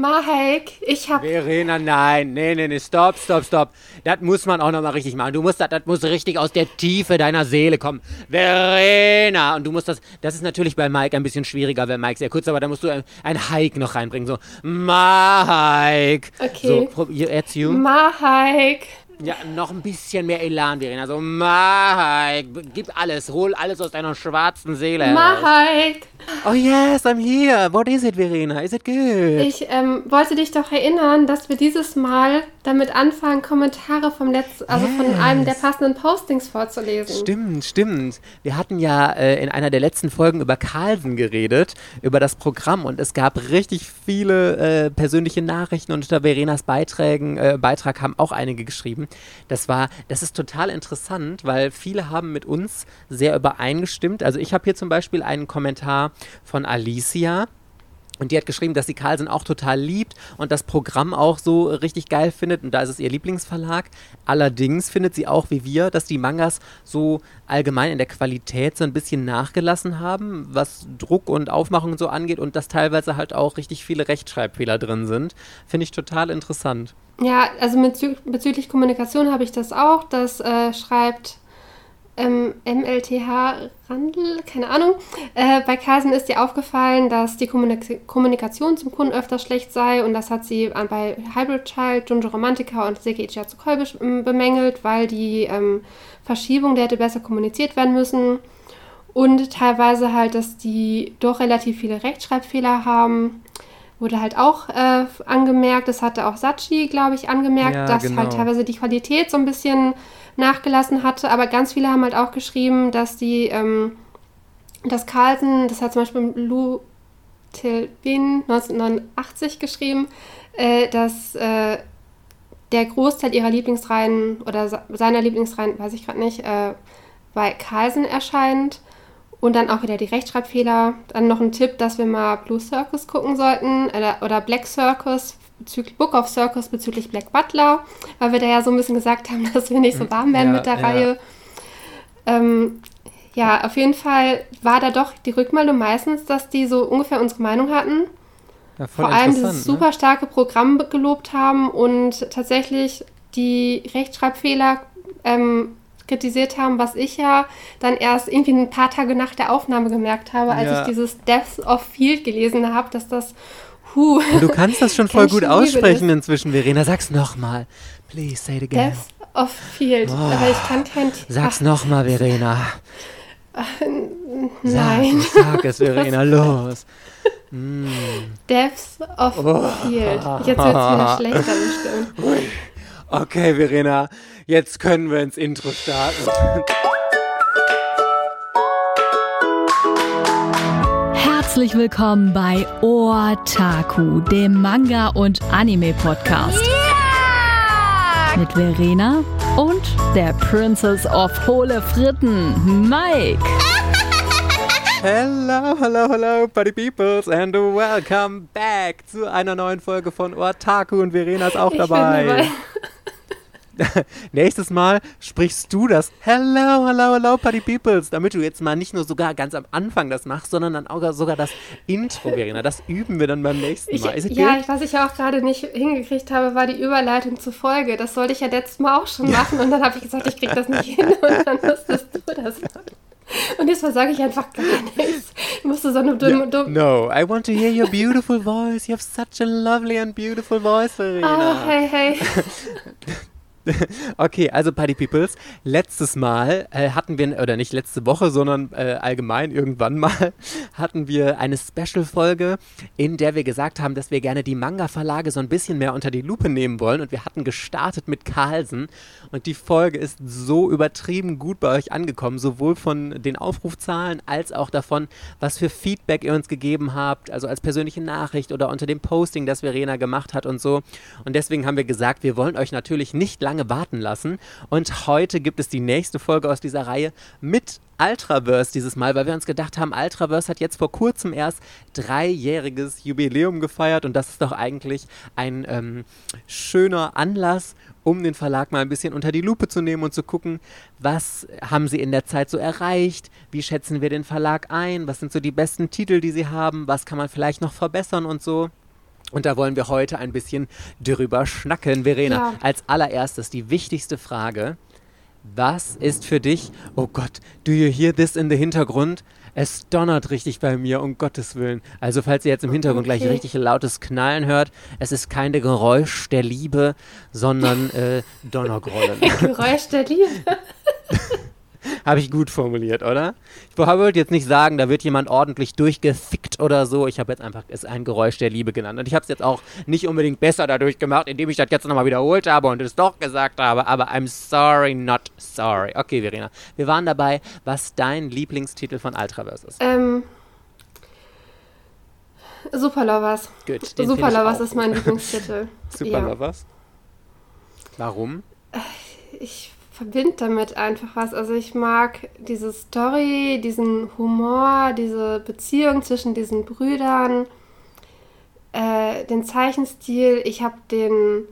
Mike, ich hab. Verena, nein, nee, nee, nee, stopp, stopp, stopp. Das muss man auch nochmal richtig machen. Du musst das, das muss richtig aus der Tiefe deiner Seele kommen. Verena! Und du musst das, das ist natürlich bei Mike ein bisschen schwieriger, weil Mike sehr kurz, aber da musst du ein, ein Hike noch reinbringen. So, Mike. Okay. So, jetzt you. Mike. Ja, noch ein bisschen mehr Elan, Verena. So, Mike, gib alles, hol alles aus deiner schwarzen Seele. Mike. Oh yes, I'm here. What is it, Verena? Is it good? Ich ähm, wollte dich doch erinnern, dass wir dieses Mal damit anfangen, Kommentare vom letzten, also von Yes. einem der passenden Postings vorzulesen. Stimmt, stimmt. Wir hatten ja äh, in einer der letzten Folgen über Carlsen geredet, über das Programm und es gab richtig viele äh, persönliche Nachrichten und unter Verenas Beiträgen, äh, Beitrag haben auch einige geschrieben. Das war, das ist total interessant, weil viele haben mit uns sehr übereingestimmt. Also ich habe hier zum Beispiel einen Kommentar von Alicia. Und die hat geschrieben, dass sie Carlsen auch total liebt und das Programm auch so richtig geil findet. Und da ist es ihr Lieblingsverlag. Allerdings findet sie auch, wie wir, dass die Mangas so allgemein in der Qualität so ein bisschen nachgelassen haben, was Druck und Aufmachung so angeht. Und dass teilweise halt auch richtig viele Rechtschreibfehler drin sind. Finde ich total interessant. Ja, also bezü bezüglich Kommunikation habe ich das auch. Das äh, schreibt ähm, MLTH Randl, keine Ahnung. Äh, bei Carlsen ist ihr aufgefallen, dass die Kommunik Kommunikation zum Kunden öfter schlecht sei und das hat sie an, bei Hybrid Child, Junjo Romantica und Seki Ichihatsukoi be ähm, bemängelt, weil die ähm, Verschiebung, der hätte besser kommuniziert werden müssen und teilweise halt, dass die doch relativ viele Rechtschreibfehler haben. Wurde halt auch äh, angemerkt, das hatte auch Sachi, glaube ich, angemerkt, Ja, dass genau. halt teilweise die Qualität so ein bisschen nachgelassen hatte. Aber ganz viele haben halt auch geschrieben, dass die, ähm, dass Carlsen, das hat zum Beispiel Lou Tilbin 1989 geschrieben, äh, dass äh, der Großteil ihrer Lieblingsreihen oder se- seiner Lieblingsreihen, weiß ich gerade nicht, äh, bei Carlsen erscheint. Und dann auch wieder die Rechtschreibfehler. Dann noch ein Tipp, dass wir mal Blue Circus gucken sollten oder, oder Black Circus bezüglich Book of Circus bezüglich Black Butler, weil wir da ja so ein bisschen gesagt haben, dass wir nicht so warm werden Ja, mit der ja. Reihe. Ähm, ja, auf jeden Fall war da doch die Rückmeldung meistens, dass die so ungefähr unsere Meinung hatten. Ja, Vor allem dieses ne? super starke Programm gelobt haben und tatsächlich die Rechtschreibfehler ähm, kritisiert haben, was ich ja dann erst irgendwie ein paar Tage nach der Aufnahme gemerkt habe, als Ja. ich dieses Death of Field gelesen habe, dass das Huh, Und du kannst das schon voll gut aussprechen inzwin, Verena. Sag's nochmal. Please say it again. Death of Field. Oh. Aber ich kann kein Sag's nochmal, Verena. Nein. Sag, sag es, Verena, los. Mm. Deaths of Oh. Field. Jetzt wird es wieder schlechter bestimmt. Okay, Verena, jetzt können wir ins Intro starten. Herzlich willkommen bei Otaku, dem Manga- und Anime-Podcast. Mit Verena und der Princess of Hohle Fritten, Mike. Hello, hello, hello, Buddy Peoples and welcome back zu einer neuen Folge von Otaku und Verena ist auch Ich bin dabei. Nächstes Mal sprichst du das Hello, hello, hello, Buddy Peoples, damit du jetzt mal nicht nur sogar ganz am Anfang das machst, sondern dann auch sogar das Intro, Verena. Das üben wir dann beim nächsten Ich, Mal. It ja, ich- was ich ja auch gerade nicht hingekriegt habe, war die Überleitung zur Folge. Das sollte ich ja letztes Mal auch schon machen und dann habe ich gesagt, ich krieg das nicht hin und dann musstest du das machen. Und jetzt sage ich einfach gar nichts. Ich musste so eine dumme, dumme No, I want to hear your beautiful voice. You have such a lovely and beautiful voice, Verena. Oh, hey, hey. Okay, also Party Peoples, letztes Mal äh, hatten wir, oder nicht letzte Woche, sondern äh, allgemein irgendwann mal, hatten wir eine Special-Folge, in der wir gesagt haben, dass wir gerne die Manga-Verlage so ein bisschen mehr unter die Lupe nehmen wollen. Und wir hatten gestartet mit Carlsen und die Folge ist so übertrieben gut bei euch angekommen, sowohl von den Aufrufzahlen als auch davon, was für Feedback ihr uns gegeben habt, also als persönliche Nachricht oder unter dem Posting, das Verena gemacht hat und so. Und deswegen haben wir gesagt, wir wollen euch natürlich nicht lange warten lassen. Und heute gibt es die nächste Folge aus dieser Reihe mit Ultraverse dieses Mal, weil wir uns gedacht haben, Ultraverse hat jetzt vor kurzem erst dreijähriges Jubiläum gefeiert und das ist doch eigentlich ein ähm, schöner Anlass, um den Verlag mal ein bisschen unter die Lupe zu nehmen und zu gucken, was haben sie in der Zeit so erreicht, wie schätzen wir den Verlag ein, was sind so die besten Titel, die sie haben, was kann man vielleicht noch verbessern und so. Und da wollen wir heute ein bisschen drüber schnacken. Verena, ja. als allererstes die wichtigste Frage. Was ist für dich, oh Gott, do you hear this in the Hintergrund? Es donnert richtig bei mir, um Gottes Willen. Also falls ihr jetzt im Hintergrund okay. gleich richtig lautes Knallen hört, es ist keine Geräusch der Liebe, sondern äh, Donnergrollen. Geräusch der Liebe? Habe ich gut formuliert, oder? Ich wollte jetzt nicht sagen, da wird jemand ordentlich durchgefickt oder so. Ich habe jetzt einfach es ein Geräusch der Liebe genannt. Und ich habe es jetzt auch nicht unbedingt besser dadurch gemacht, indem ich das jetzt nochmal wiederholt habe und es doch gesagt habe. Aber I'm sorry, not sorry. Okay, Verena. Wir waren dabei, was dein Lieblingstitel von Ultraverse ist. Ähm. Superlovers. Gut. Superlovers ist mein Lieblingstitel. Superlovers? Ja. Warum? Ich verbinde damit einfach was. Also ich mag diese Story, diesen Humor, diese Beziehung zwischen diesen Brüdern, äh, den Zeichenstil. Ich habe den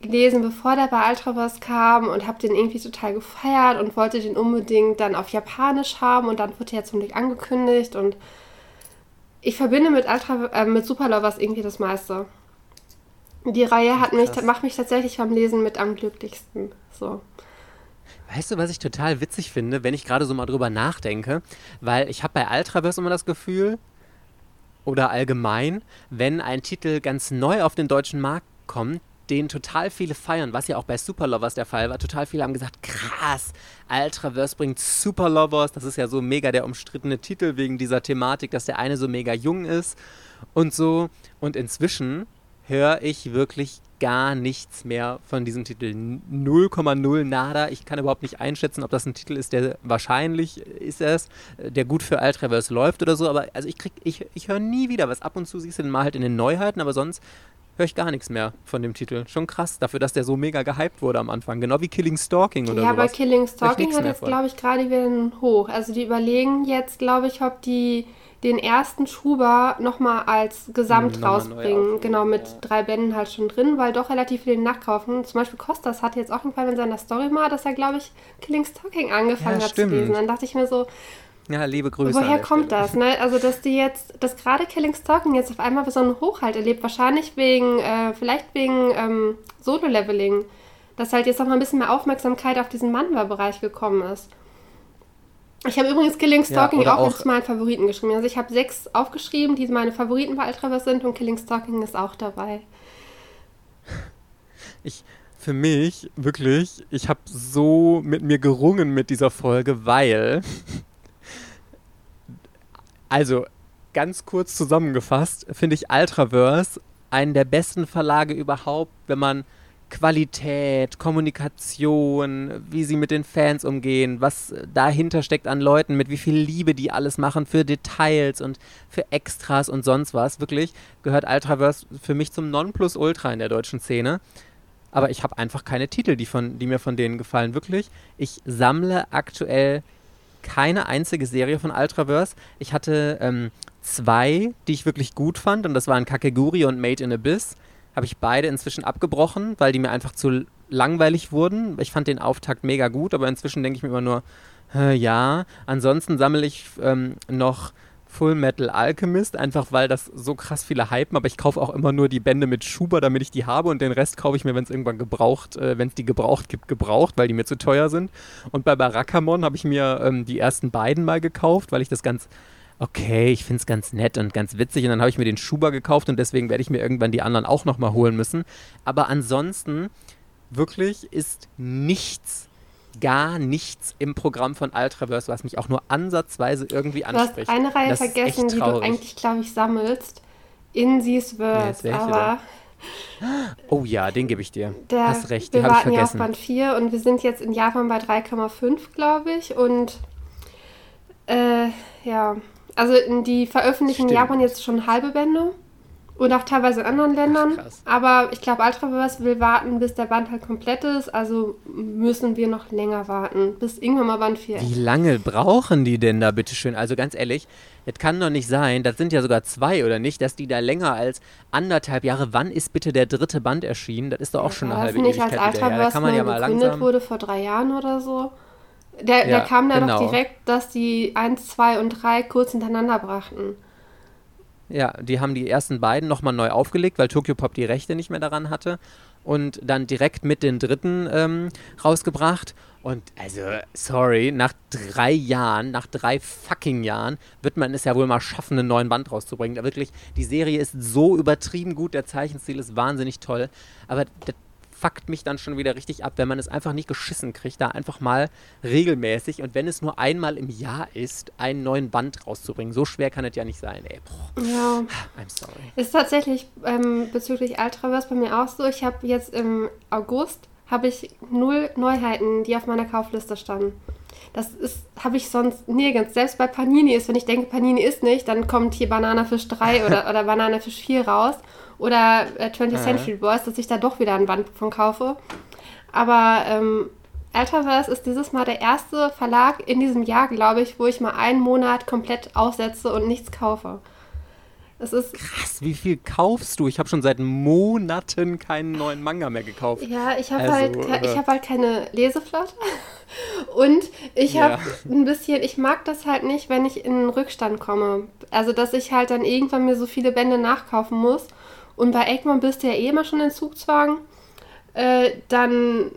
gelesen, bevor der bei Ultraverse kam und habe den irgendwie total gefeiert und wollte den unbedingt dann auf Japanisch haben und dann wurde er zum Glück angekündigt und ich verbinde mit Ultra äh, mit Superlovers irgendwie das meiste. Die Reihe hat mich, macht mich tatsächlich beim Lesen mit am glücklichsten. So. Weißt du, was ich total witzig finde, wenn ich gerade so mal drüber nachdenke? Weil ich habe bei Ultraverse immer das Gefühl, oder allgemein, wenn ein Titel ganz neu auf den deutschen Markt kommt, den total viele feiern, was ja auch bei Superlovers der Fall war. Total viele haben gesagt, krass, Ultraverse bringt Superlovers. Das ist ja so mega der umstrittene Titel wegen dieser Thematik, dass der eine so mega jung ist und so. Und inzwischen höre ich wirklich gar nichts mehr von diesem Titel. 0,0 nada. Ich kann überhaupt nicht einschätzen, ob das ein Titel ist, der wahrscheinlich ist es, der gut für Ultraverse läuft oder so. Aber also ich krieg, ich, ich höre nie wieder was. Ab und zu siehst du den mal halt in den Neuheiten, aber sonst höre ich gar nichts mehr von dem Titel. Schon krass, dafür, dass der so mega gehypt wurde am Anfang. Genau wie Killing Stalking oder so. Ja, sowas. aber Killing Stalking hat jetzt, glaube ich, gerade wieder einen Hoch. Also die überlegen jetzt, glaube ich, ob die den ersten Schuber nochmal als Gesamt hm, rausbringen. Genau, mit ja. drei Bänden halt schon drin, weil doch relativ viele nachkaufen. Zum Beispiel Kostas hat jetzt auch einen Fall in seiner Story mal, dass er, glaube ich, Killing Stalking angefangen ja, hat stimmt. zu lesen. Dann dachte ich mir so, ja, liebe Grüße. Woher kommt Stelle. das? Ne? Also, dass die jetzt, dass gerade Killing Stalking jetzt auf einmal so einen Hochhalt erlebt, wahrscheinlich wegen, äh, vielleicht wegen ähm, Solo-Leveling, dass halt jetzt noch mal ein bisschen mehr Aufmerksamkeit auf diesen Manwa-Bereich gekommen ist. Ich habe übrigens Killing Stalking ja, auch, auch als meinen Favoriten geschrieben. Also ich habe sechs aufgeschrieben, die meine Favoriten bei Ultraverse sind und Killing Stalking ist auch dabei. Ich, für mich, wirklich, ich habe so mit mir gerungen mit dieser Folge, weil, also ganz kurz zusammengefasst, finde ich Ultraverse einen der besten Verlage überhaupt, wenn man Qualität, Kommunikation, wie sie mit den Fans umgehen, was dahinter steckt an Leuten, mit wie viel Liebe die alles machen für Details und für Extras und sonst was. Wirklich gehört Ultraverse für mich zum Nonplusultra in der deutschen Szene. Aber ich habe einfach keine Titel, die, von, die mir von denen gefallen. Wirklich. Ich sammle aktuell keine einzige Serie von Ultraverse. Ich hatte ähm, zwei, die ich wirklich gut fand, und das waren Kakeguri und Made in Abyss habe ich beide inzwischen abgebrochen, weil die mir einfach zu langweilig wurden. Ich fand den Auftakt mega gut, aber inzwischen denke ich mir immer nur, ja. Ansonsten sammle ich ähm, noch Full Metal Alchemist, einfach weil das so krass viele hypen, aber ich kaufe auch immer nur die Bände mit Schuber, damit ich die habe und den Rest kaufe ich mir, wenn es irgendwann gebraucht, äh, wenn es die gebraucht gibt, gebraucht, weil die mir zu teuer sind. Und bei Barakamon habe ich mir ähm, die ersten beiden mal gekauft, weil ich das ganz okay, ich finde es ganz nett und ganz witzig. Und dann habe ich mir den Schuber gekauft und deswegen werde ich mir irgendwann die anderen auch nochmal holen müssen. Aber ansonsten, wirklich ist nichts, gar nichts im Programm von Ultraverse, was mich auch nur ansatzweise irgendwie anspricht. Du hast eine Reihe vergessen, die du eigentlich, glaube ich, sammelst. In These Words, ja, aber... Oh ja, den gebe ich dir. Der, Hast recht, die habe ich vergessen. Wir warten ja auf Band 4 und wir sind jetzt in Japan bei 3,5, glaube ich. Und äh, ja, also die veröffentlichen in Japan jetzt schon halbe Bände und auch teilweise in anderen Ländern. Ach, aber ich glaube, Ultraverse will warten, bis der Band halt komplett ist. Also müssen wir noch länger warten, bis irgendwann mal Band 4 Wie lange brauchen die denn da, bitteschön? Also ganz ehrlich, das kann doch nicht sein, das sind ja sogar zwei, oder nicht, dass die da länger als anderthalb Jahre, wann ist bitte der dritte Band erschienen? Das ist doch auch ja, schon eine halbe nicht, Ewigkeit als Ultraverse Da kann man ja mal langsam... wurde vor drei Jahren oder so. Der, ja, der kam da genau. doch direkt, dass die 1, 2 und 3 kurz hintereinander brachten. Ja, die haben die ersten beiden nochmal neu aufgelegt, weil Tokyo Pop die Rechte nicht mehr daran hatte. Und dann direkt mit den dritten ähm, rausgebracht. Und also, sorry, nach drei Jahren, nach drei fucking Jahren, wird man es ja wohl mal schaffen, einen neuen Band rauszubringen. Da wirklich, die Serie ist so übertrieben gut, der Zeichenstil ist wahnsinnig toll. Aber fuckt mich dann schon wieder richtig ab, wenn man es einfach nicht geschissen kriegt, da einfach mal regelmäßig und wenn es nur einmal im Jahr ist, einen neuen Band rauszubringen. So schwer kann es ja nicht sein, ey. Boah. Ja. I'm sorry. Ist tatsächlich ähm, bezüglich Ultraverse bei mir auch so. Ich habe jetzt im August habe ich null Neuheiten, die auf meiner Kaufliste standen. Das ist, habe ich sonst nirgends. Selbst bei Panini ist, wenn ich denke, Panini ist nicht, dann kommt hier Bananafisch 3 oder, oder Bananafisch 4 raus oder äh, 20th ja. Century Boys, dass ich da doch wieder ein Band von kaufe. Aber ähm, Alterverse ist dieses Mal der erste Verlag in diesem Jahr, glaube ich, wo ich mal einen Monat komplett aussetze und nichts kaufe. Es ist Krass, wie viel kaufst du? Ich habe schon seit Monaten keinen neuen Manga mehr gekauft. Ja, ich habe also, halt, äh, hab halt keine Leseflotte. Und ich ja. habe ein bisschen, ich mag das halt nicht, wenn ich in Rückstand komme. Also, dass ich halt dann irgendwann mir so viele Bände nachkaufen muss. Und bei Egmont bist du ja eh immer schon in Zugzwang. Äh, dann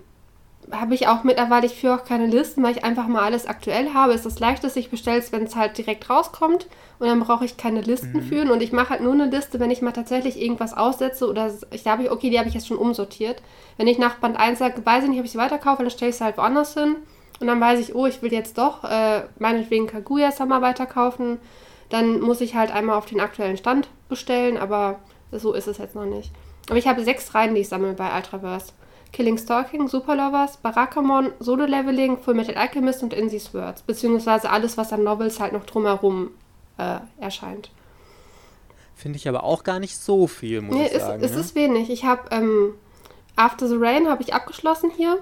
habe ich auch mittlerweile, ich führe auch keine Listen, weil ich einfach mal alles aktuell habe. Es ist das leichteste, ich bestelle es, wenn es halt direkt rauskommt und dann brauche ich keine Listen mhm. führen und ich mache halt nur eine Liste, wenn ich mal tatsächlich irgendwas aussetze oder ich habe, okay, die habe ich jetzt schon umsortiert. Wenn ich nach Band 1 sage, weiß ich nicht, ob ich sie weiterkaufe, dann stelle ich sie halt woanders hin und dann weiß ich, oh, ich will jetzt doch äh, meinetwegen Kaguya-Sama weiterkaufen, dann muss ich halt einmal auf den aktuellen Stand bestellen, aber so ist es jetzt noch nicht. Aber ich habe sechs Reihen, die ich sammle bei Ultraverse. Killing Stalking, Super Lovers, Barakamon, Solo Leveling, Full Metal Alchemist und In These Words. Beziehungsweise alles, was an Novels halt noch drumherum äh, erscheint. Finde ich aber auch gar nicht so viel, muss nee, ich sagen. Es, ne? ist wenig. Ich habe ähm, After the Rain habe ich abgeschlossen hier.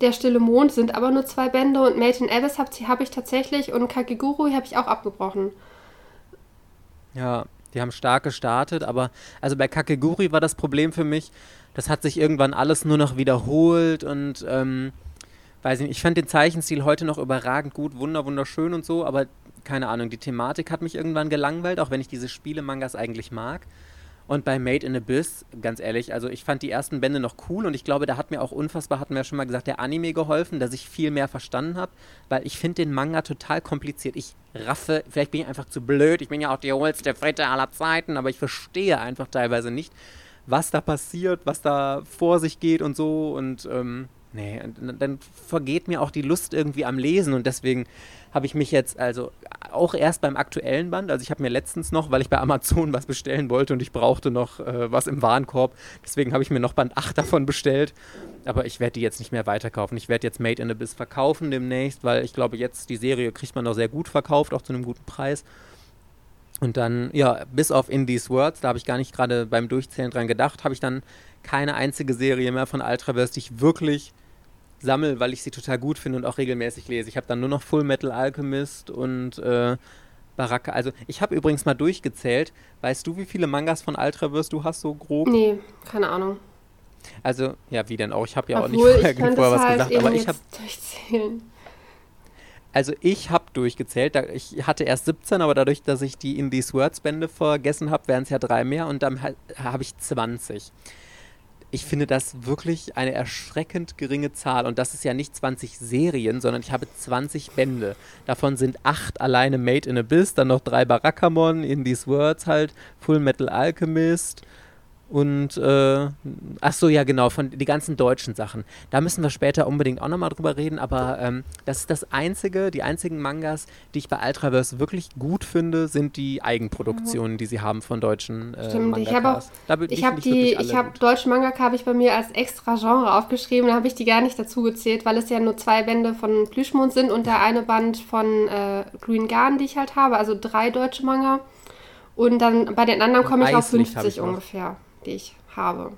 Der Stille Mond sind aber nur zwei Bände und Made in Abyss habe hab ich tatsächlich und Kakeguru habe ich auch abgebrochen. Ja, die haben stark gestartet, aber also bei Kakeguri war das Problem für mich, das hat sich irgendwann alles nur noch wiederholt und ähm, weiß nicht, ich fand den Zeichenstil heute noch überragend gut, wunder, wunderschön und so, aber keine Ahnung, die Thematik hat mich irgendwann gelangweilt, auch wenn ich diese Spiele-Mangas eigentlich mag. Und bei Made in Abyss, ganz ehrlich, also ich fand die ersten Bände noch cool und ich glaube, da hat mir auch unfassbar, hatten wir ja schon mal gesagt, der Anime geholfen, dass ich viel mehr verstanden habe, weil ich finde den Manga total kompliziert. Ich raffe, vielleicht bin ich einfach zu blöd, ich bin ja auch die holste Fritte aller Zeiten, aber ich verstehe einfach teilweise nicht, was da passiert, was da vor sich geht und so und ähm, nee, dann vergeht mir auch die Lust irgendwie am Lesen und deswegen habe ich mich jetzt also auch erst beim aktuellen Band, also ich habe mir letztens noch, weil ich bei Amazon was bestellen wollte und ich brauchte noch äh, was im Warenkorb, deswegen habe ich mir noch Band 8 davon bestellt, aber ich werde die jetzt nicht mehr weiterkaufen. Ich werde jetzt Made in Abyss verkaufen demnächst, weil ich glaube jetzt die Serie kriegt man noch sehr gut verkauft, auch zu einem guten Preis. Und dann, ja, bis auf In These Words, da habe ich gar nicht gerade beim Durchzählen dran gedacht, habe ich dann keine einzige Serie mehr von Ultraverse, die ich wirklich sammle, weil ich sie total gut finde und auch regelmäßig lese. Ich habe dann nur noch Full Metal Alchemist und äh, Baraka. Also ich habe übrigens mal durchgezählt. Weißt du, wie viele Mangas von Ultraverse du hast, so grob? Nee, keine Ahnung. Also, ja, wie denn auch? Ich habe ja Obwohl, auch nicht vorher, vorher was halt gesagt, aber ich habe. Also ich habe durchgezählt. Ich hatte erst 17, aber dadurch, dass ich die In These Words Bände vergessen habe, wären es ja drei mehr und dann habe ich 20 ich finde das wirklich eine erschreckend geringe Zahl. Und das ist ja nicht 20 Serien, sondern ich habe 20 Bände. Davon sind acht alleine Made in Abyss, dann noch drei Barakamon, In These Words halt, Full Metal Alchemist und äh, ach so, ja genau, von die ganzen deutschen Sachen. Da müssen wir später unbedingt auch nochmal drüber reden, aber ähm, das ist das einzige, die einzigen Mangas, die ich bei Ultraverse wirklich gut finde, sind die Eigenproduktionen, die sie haben von deutschen äh, Stimmt, ich habe auch, ich habe die, ich habe deutsche Mangaka habe ich bei mir als extra Genre aufgeschrieben, da habe ich die gar nicht dazu gezählt, weil es ja nur zwei Bände von Plüschmond sind und der eine Band von äh, Green Garden, die ich halt habe, also drei deutsche Manga. Und dann bei den anderen komme ich auf 50 ungefähr die ich habe.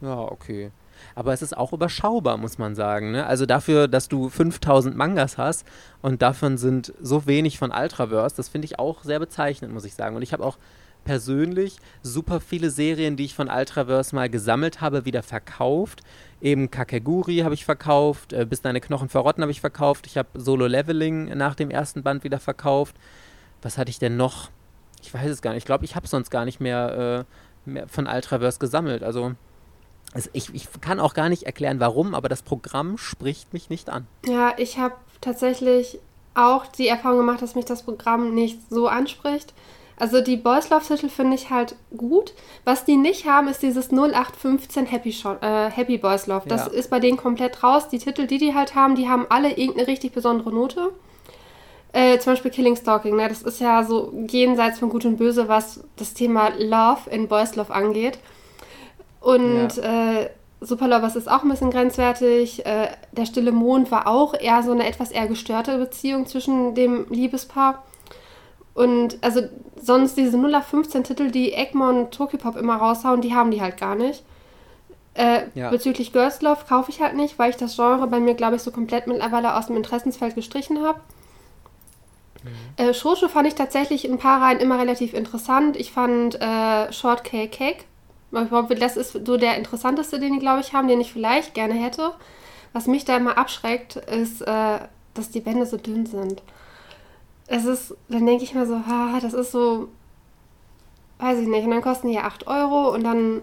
Ja, okay. Aber es ist auch überschaubar, muss man sagen. Ne? Also dafür, dass du 5000 Mangas hast und davon sind so wenig von Ultraverse, das finde ich auch sehr bezeichnend, muss ich sagen. Und ich habe auch persönlich super viele Serien, die ich von Ultraverse mal gesammelt habe, wieder verkauft. Eben Kakeguri habe ich verkauft, äh, bis deine Knochen verrotten habe ich verkauft. Ich habe Solo Leveling nach dem ersten Band wieder verkauft. Was hatte ich denn noch? ich weiß es gar nicht. Ich glaube, ich habe sonst gar nicht mehr, äh, mehr von Ultraverse gesammelt. Also also ich, ich kann auch gar nicht erklären, warum, aber das Programm spricht mich nicht an. Ja, ich habe tatsächlich auch die Erfahrung gemacht, dass mich das Programm nicht so anspricht. Also die Boys Love Titel finde ich halt gut. Was die nicht haben, ist dieses 0815 Happy, Shot, äh, Happy Boys Love. Das ja. ist bei denen komplett raus. Die Titel, die die halt haben, die haben alle irgendeine richtig besondere Note. Äh, zum Beispiel Killing Stalking, ne? das ist ja so jenseits von Gut und Böse, was das Thema Love in Boys Love angeht. Und ja. äh, Super Lovers ist auch ein bisschen grenzwertig. Äh, der stille Mond war auch eher so eine etwas eher gestörte Beziehung zwischen dem Liebespaar. Und also sonst diese 0815 Titel, die Egmont Tokyopop immer raushauen, die haben die halt gar nicht. Äh, ja. Bezüglich Girls Love kaufe ich halt nicht, weil ich das Genre bei mir, glaube ich, so komplett mittlerweile aus dem Interessensfeld gestrichen habe. Mhm. Äh, Shoshu fand ich tatsächlich in ein paar Reihen immer relativ interessant. Ich fand äh, Shortcake Cake das ist so der interessanteste, den die, glaube ich, haben, den ich vielleicht gerne hätte. Was mich da immer abschreckt, ist, äh, dass die Bände so dünn sind. Es ist, dann denke ich mir so, ha, das ist so, weiß ich nicht, und dann kosten die ja 8 Euro und dann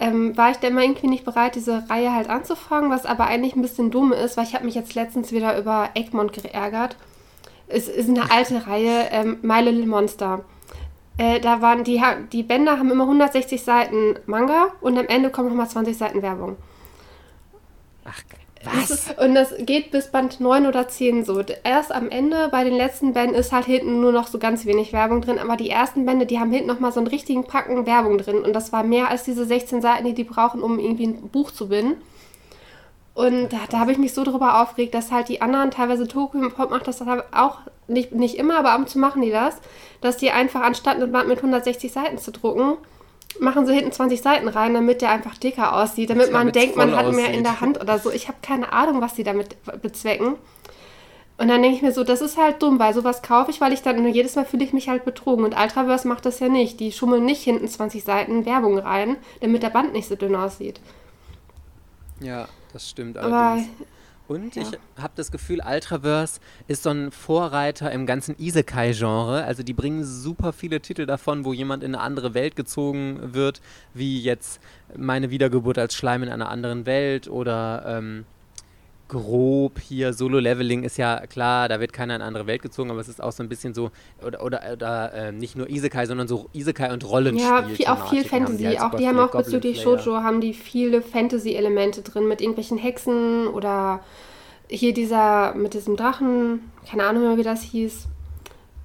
ähm, war ich da immer irgendwie nicht bereit, diese Reihe halt anzufangen, was aber eigentlich ein bisschen dumm ist, weil ich habe mich jetzt letztens wieder über Egmont geärgert. Es ist eine alte Reihe, ähm, My Little Monster. Äh, da waren die, die Bänder haben immer 160 Seiten Manga und am Ende kommen nochmal 20 Seiten Werbung. Ach, was? Und das geht bis Band 9 oder 10 so. Erst am Ende bei den letzten Bänden ist halt hinten nur noch so ganz wenig Werbung drin, aber die ersten Bände, die haben hinten nochmal so einen richtigen Packen Werbung drin und das war mehr als diese 16 Seiten, die die brauchen, um irgendwie ein Buch zu binden. Und da, da habe ich mich so drüber aufgeregt, dass halt die anderen, teilweise Tokyo Pop macht das auch nicht, nicht immer, aber ab und zu machen die das, dass die einfach anstatt ein Band mit 160 Seiten zu drucken, machen sie hinten 20 Seiten rein, damit der einfach dicker aussieht, damit man denkt, man hat aussieht. mehr in der Hand oder so. Ich habe keine Ahnung, was die damit bezwecken. Und dann denke ich mir so, das ist halt dumm, weil sowas kaufe ich, weil ich dann jedes Mal fühle ich mich halt betrogen. Und Ultraverse macht das ja nicht. Die schummeln nicht hinten 20 Seiten Werbung rein, damit der Band nicht so dünn aussieht. Ja, das stimmt allerdings. Aber, und ja. ich habe das Gefühl, Ultraverse ist so ein Vorreiter im ganzen Isekai-Genre. Also die bringen super viele Titel davon, wo jemand in eine andere Welt gezogen wird, wie jetzt meine Wiedergeburt als Schleim in einer anderen Welt oder ähm, grob hier Solo-Leveling ist ja klar, da wird keiner in eine andere Welt gezogen, aber es ist auch so ein bisschen so, oder, oder, oder äh, nicht nur Isekai, sondern so Isekai und Rollenspiel. Ja, viel, auch viel Fantasy. Die halt auch die haben auch bezüglich Shoujo haben die viele Fantasy-Elemente drin mit irgendwelchen Hexen oder hier dieser mit diesem Drachen, keine Ahnung mehr, wie das hieß.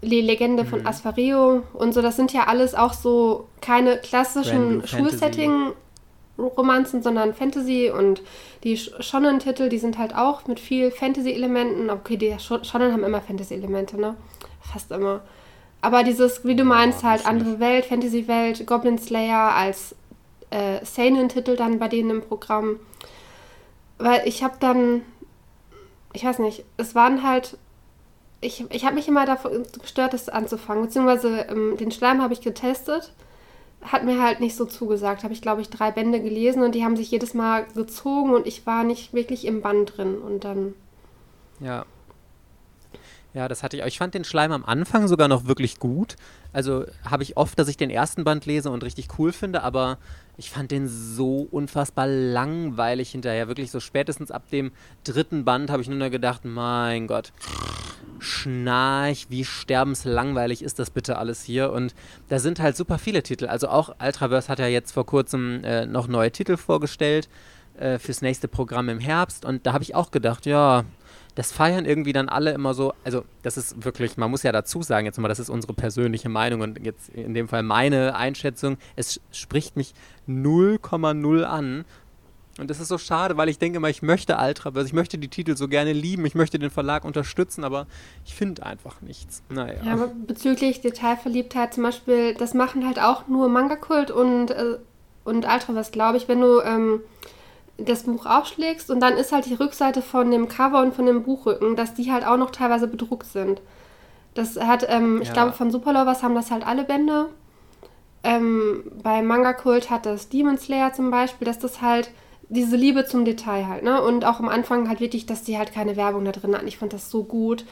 Die Legende von mhm. Asfario und so, das sind ja alles auch so keine klassischen Schulsetting Romanzen, sondern Fantasy und die Shonen-Titel, die sind halt auch mit viel Fantasy-Elementen. Okay, die Shonen haben immer Fantasy-Elemente, ne? Fast immer. Aber dieses, wie du meinst, halt andere Welt, Fantasy-Welt, Goblin Slayer als äh, Seinen-Titel dann bei denen im Programm. Weil ich habe dann, ich weiß nicht, es waren halt, ich, ich habe mich immer davon gestört, das anzufangen. Beziehungsweise ähm, den Schleim habe ich getestet hat mir halt nicht so zugesagt. Habe ich, glaube ich, drei Bände gelesen und die haben sich jedes Mal gezogen und ich war nicht wirklich im Band drin. Und dann. Ja. Ja, das hatte ich. Ich fand den Schleim am Anfang sogar noch wirklich gut. Also habe ich oft, dass ich den ersten Band lese und richtig cool finde, aber ich fand den so unfassbar langweilig hinterher. Wirklich so spätestens ab dem dritten Band habe ich nur noch gedacht, mein Gott Schnarch, wie sterbenslangweilig ist das bitte alles hier? Und da sind halt super viele Titel. Also auch Ultraverse hat ja jetzt vor kurzem äh, noch neue Titel vorgestellt äh, fürs nächste Programm im Herbst. Und da habe ich auch gedacht, ja, das feiern irgendwie dann alle immer so. Also, das ist wirklich, man muss ja dazu sagen, jetzt mal, das ist unsere persönliche Meinung und jetzt in dem Fall meine Einschätzung. Es spricht mich 0,0 an, und das ist so schade, weil ich denke mal, ich möchte Ultraverse, ich möchte die Titel so gerne lieben, ich möchte den Verlag unterstützen, aber ich finde einfach nichts. Naja. Ja, aber bezüglich Detailverliebtheit zum Beispiel, das machen halt auch nur Manga-Kult und, äh, und Ultraverse, glaube ich, wenn du ähm, das Buch aufschlägst und dann ist halt die Rückseite von dem Cover und von dem Buchrücken, dass die halt auch noch teilweise bedruckt sind. Das hat, ähm, ja. ich glaube, von Superlovers haben das halt alle Bände. Ähm, bei Manga Kult hat das Demon Slayer zum Beispiel, dass das halt diese Liebe zum Detail halt, ne? Und auch am Anfang halt wirklich, dass die halt keine Werbung da drin hatten. Ich fand das so gut.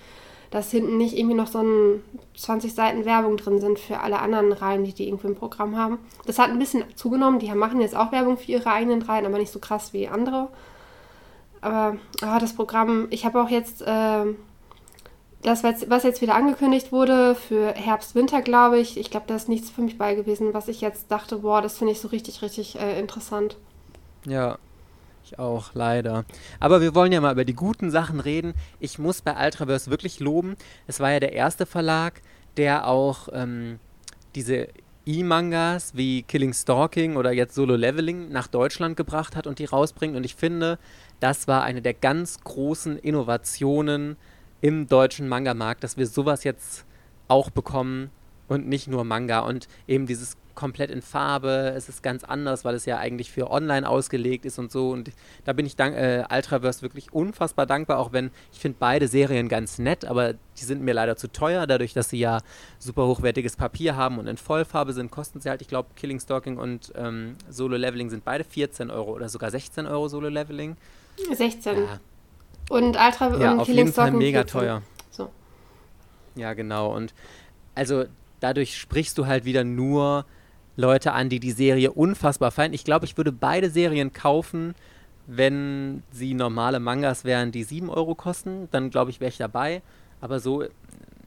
Dass hinten nicht irgendwie noch so ein 20 Seiten Werbung drin sind für alle anderen Reihen, die die irgendwie im Programm haben. Das hat ein bisschen zugenommen. Die machen jetzt auch Werbung für ihre eigenen Reihen, aber nicht so krass wie andere. Aber oh, das Programm, ich habe auch jetzt äh, das, was jetzt wieder angekündigt wurde für Herbst, Winter, glaube ich. Ich glaube, da ist nichts für mich bei gewesen, was ich jetzt dachte, boah, das finde ich so richtig, richtig äh, interessant. Ja, ich auch, leider. Aber wir wollen ja mal über die guten Sachen reden. Ich muss bei Ultraverse wirklich loben. Es war ja der erste Verlag, der auch ähm, diese E-Mangas wie Killing Stalking oder jetzt Solo Leveling nach Deutschland gebracht hat und die rausbringt. Und ich finde, das war eine der ganz großen Innovationen im deutschen Manga-Markt, dass wir sowas jetzt auch bekommen und nicht nur Manga und eben dieses komplett in Farbe. Es ist ganz anders, weil es ja eigentlich für online ausgelegt ist und so. Und da bin ich dank, äh, Ultraverse wirklich unfassbar dankbar, auch wenn ich finde beide Serien ganz nett, aber die sind mir leider zu teuer. Dadurch, dass sie ja super hochwertiges Papier haben und in Vollfarbe sind, kosten sie halt, ich glaube, Killing Stalking und ähm, Solo Leveling sind beide 14 Euro oder sogar 16 Euro Solo Leveling. 16. Ja. Und Ultra ja, und auf Killing jeden Fall mega 14. teuer. So. Ja, genau. Und also dadurch sprichst du halt wieder nur Leute an, die die Serie unfassbar feiern. Ich glaube, ich würde beide Serien kaufen, wenn sie normale Mangas wären, die 7 Euro kosten. Dann glaube ich, wäre ich dabei. Aber so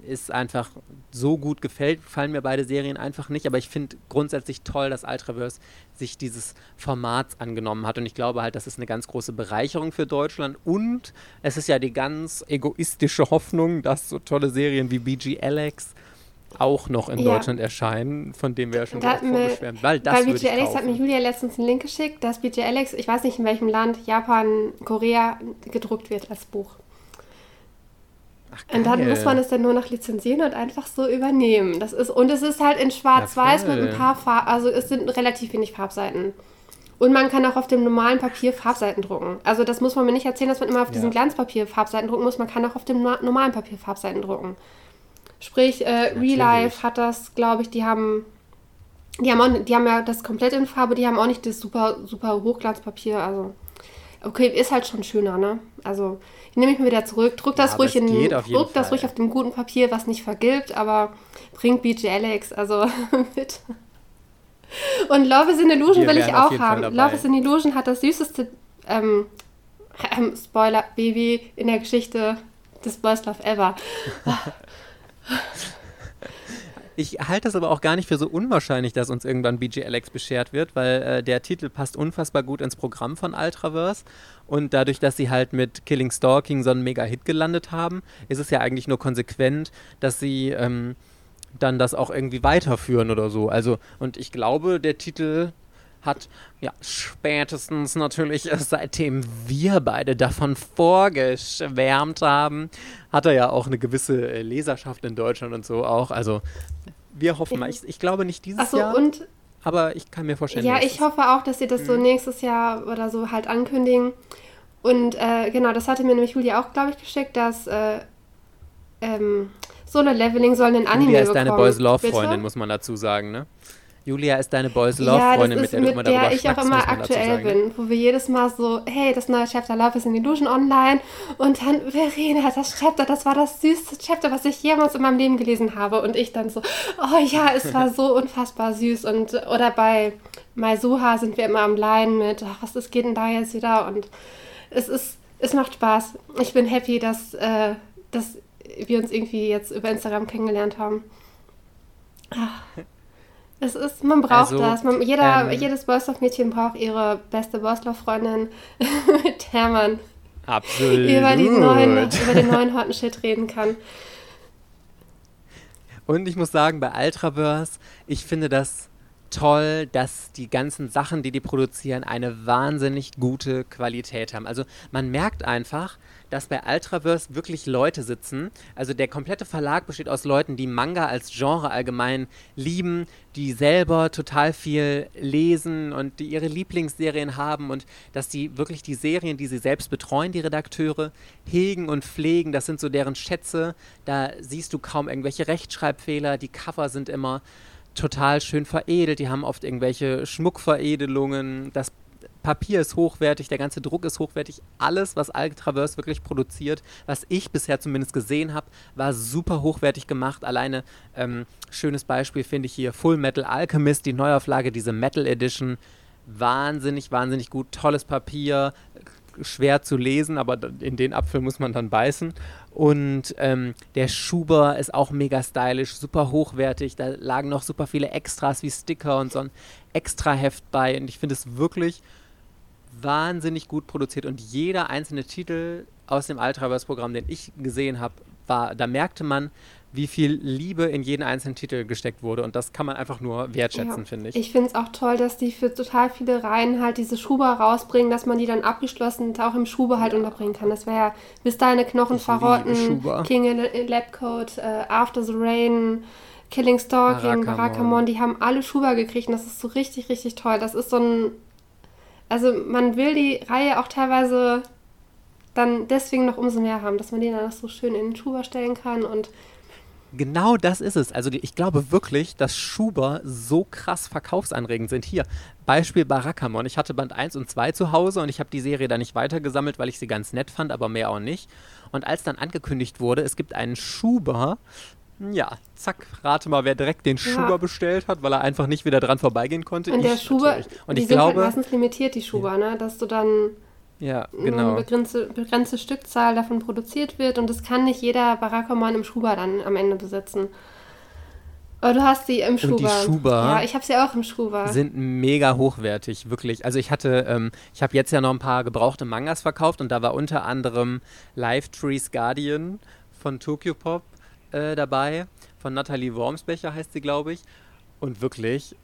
ist einfach so gut gefällt, fallen mir beide Serien einfach nicht. Aber ich finde grundsätzlich toll, dass Ultraverse sich dieses Formats angenommen hat. Und ich glaube halt, das ist eine ganz große Bereicherung für Deutschland. Und es ist ja die ganz egoistische Hoffnung, dass so tolle Serien wie BG Alex auch noch in ja. Deutschland erscheinen, von dem wir ja schon da vorgeschwärmt. Weil das bei BJ Alex hat mir Julia letztens einen Link geschickt, dass BJ Alex, ich weiß nicht in welchem Land, Japan, Korea, gedruckt wird als Buch. Ach, und dann muss man es dann nur noch lizenzieren und einfach so übernehmen. Das ist, und es ist halt in Schwarz-Weiß mit ein paar Farben, also es sind relativ wenig Farbseiten. Und man kann auch auf dem normalen Papier Farbseiten drucken. Also das muss man mir nicht erzählen, dass man immer auf ja. diesem Glanzpapier Farbseiten drucken muss. Man kann auch auf dem normalen Papier Farbseiten drucken. Sprich, äh, Real Life hat das, glaube ich, die haben, die haben, auch, die haben ja das komplett in Farbe, die haben auch nicht das super, super Hochglanzpapier. Also, okay, ist halt schon schöner, ne? Also, ich nehme mich mal wieder zurück, druck das ja, ruhig in, druck das ruhig auf dem guten Papier, was nicht vergilbt, aber bringt BJ Alex, also mit. Und Love is an Illusion will ich auch haben. Love is an Illusion hat das süßeste ähm, ähm, Spoiler Baby in der Geschichte des Boys Love Ever. Ich halte es aber auch gar nicht für so unwahrscheinlich, dass uns irgendwann BJ Alex beschert wird, weil äh, der Titel passt unfassbar gut ins Programm von Ultraverse. Und dadurch, dass sie halt mit Killing Stalking so einen Mega-Hit gelandet haben, ist es ja eigentlich nur konsequent, dass sie ähm, dann das auch irgendwie weiterführen oder so. Also, und ich glaube, der Titel hat ja spätestens natürlich seitdem wir beide davon vorgeschwärmt haben, hat er ja auch eine gewisse äh, Leserschaft in Deutschland und so auch. Also wir hoffen mal, ich, ich glaube nicht dieses so, Jahr. Und aber ich kann mir vorstellen. Ja, ich hoffe auch, dass sie das so mhm. nächstes Jahr oder so halt ankündigen. Und äh, genau, das hatte mir nämlich Julia auch, glaube ich, geschickt, dass äh, ähm, Solo Leveling soll einen Anime Julia ist deine Boys Love Freundin, muss man dazu sagen, ne? Julia ist deine Boys Love Freundin, ja, mit der du immer der ich auch immer aktuell bin, wo wir jedes Mal so, hey, das neue Chapter Love is in Illusion online und dann Verena, das Chapter, das war das süßeste Chapter, was ich jemals in meinem Leben gelesen habe und ich dann so, oh ja, es war so unfassbar süß und oder bei Maisuha sind wir immer am Leiden mit, ach, was ist, geht denn da jetzt wieder und es ist, es macht Spaß. Ich bin happy, dass, äh, dass wir uns irgendwie jetzt über Instagram kennengelernt haben. Ach. Es ist, man braucht also, das. Man, jeder, ähm, jedes Borsdorf-Mädchen braucht ihre beste Borsdorf-Freundin, mit der man absolut. über, die neuen, über den neuen Hotten Shit reden kann. Und ich muss sagen, bei Ultraverse, ich finde das toll, dass die ganzen Sachen, die die produzieren, eine wahnsinnig gute Qualität haben. Also man merkt einfach, dass bei Ultraverse wirklich Leute sitzen. Also der komplette Verlag besteht aus Leuten, die Manga als Genre allgemein lieben, die selber total viel lesen und die ihre Lieblingsserien haben und dass die wirklich die Serien, die sie selbst betreuen, die Redakteure, hegen und pflegen. Das sind so deren Schätze. Da siehst du kaum irgendwelche Rechtschreibfehler. Die Cover sind immer total schön veredelt. Die haben oft irgendwelche Schmuckveredelungen. Das Papier ist hochwertig, der ganze Druck ist hochwertig. Alles, was Altraverse wirklich produziert, was ich bisher zumindest gesehen habe, war super hochwertig gemacht. Alleine ähm, schönes Beispiel finde ich hier Full Metal Alchemist, die Neuauflage, diese Metal Edition. Wahnsinnig, wahnsinnig gut. Tolles Papier, schwer zu lesen, aber in den Apfel muss man dann beißen. Und ähm, der Schuber ist auch mega stylisch, super hochwertig. Da lagen noch super viele Extras wie Sticker und so ein Extra-Heft bei. Und ich finde es wirklich wahnsinnig gut produziert. Und jeder einzelne Titel aus dem Ultraverse-Programm, den ich gesehen habe, war, da merkte man, wie viel Liebe in jeden einzelnen Titel gesteckt wurde. Und das kann man einfach nur wertschätzen, ja. finde ich. Ich finde es auch toll, dass die für total viele Reihen halt diese Schuber rausbringen, dass man die dann abgeschlossen auch im Schuber halt unterbringen kann. Das wäre ja bis deine Knochen ich verrotten, King in Labcoat, uh, After the Rain, Killing Stalking, Barakamon, die haben alle Schuber gekriegt und das ist so richtig, richtig toll. Das ist so ein. Also man will die Reihe auch teilweise dann deswegen noch umso mehr haben, dass man die dann auch so schön in den Schuber stellen kann und Genau das ist es. Also ich glaube wirklich, dass Schuber so krass verkaufsanregend sind. Hier, Beispiel Barakamon. Ich hatte Band 1 und 2 zu Hause und ich habe die Serie da nicht weitergesammelt, weil ich sie ganz nett fand, aber mehr auch nicht. Und als dann angekündigt wurde, es gibt einen Schuber, ja, zack, rate mal, wer direkt den Schuber ja. bestellt hat, weil er einfach nicht wieder dran vorbeigehen konnte. Und der ich Schuber, und die ich sind halt glaube, halt meistens limitiert, die Schuber, ja. ne? dass du dann ja, genau. eine begrenzte, begrenzte Stückzahl davon produziert wird und das kann nicht jeder Barakoman im Schuber dann am Ende besitzen. Aber du hast sie im Schuber. Und die Schuber. Ja, ich habe sie auch im Schuber. Sind mega hochwertig, wirklich. Also ich hatte, ähm, ich habe jetzt ja noch ein paar gebrauchte Mangas verkauft und da war unter anderem Live Trees Guardian von Tokyo Pop äh, dabei, von Nathalie Wormsbecher heißt sie, glaube ich. Und wirklich,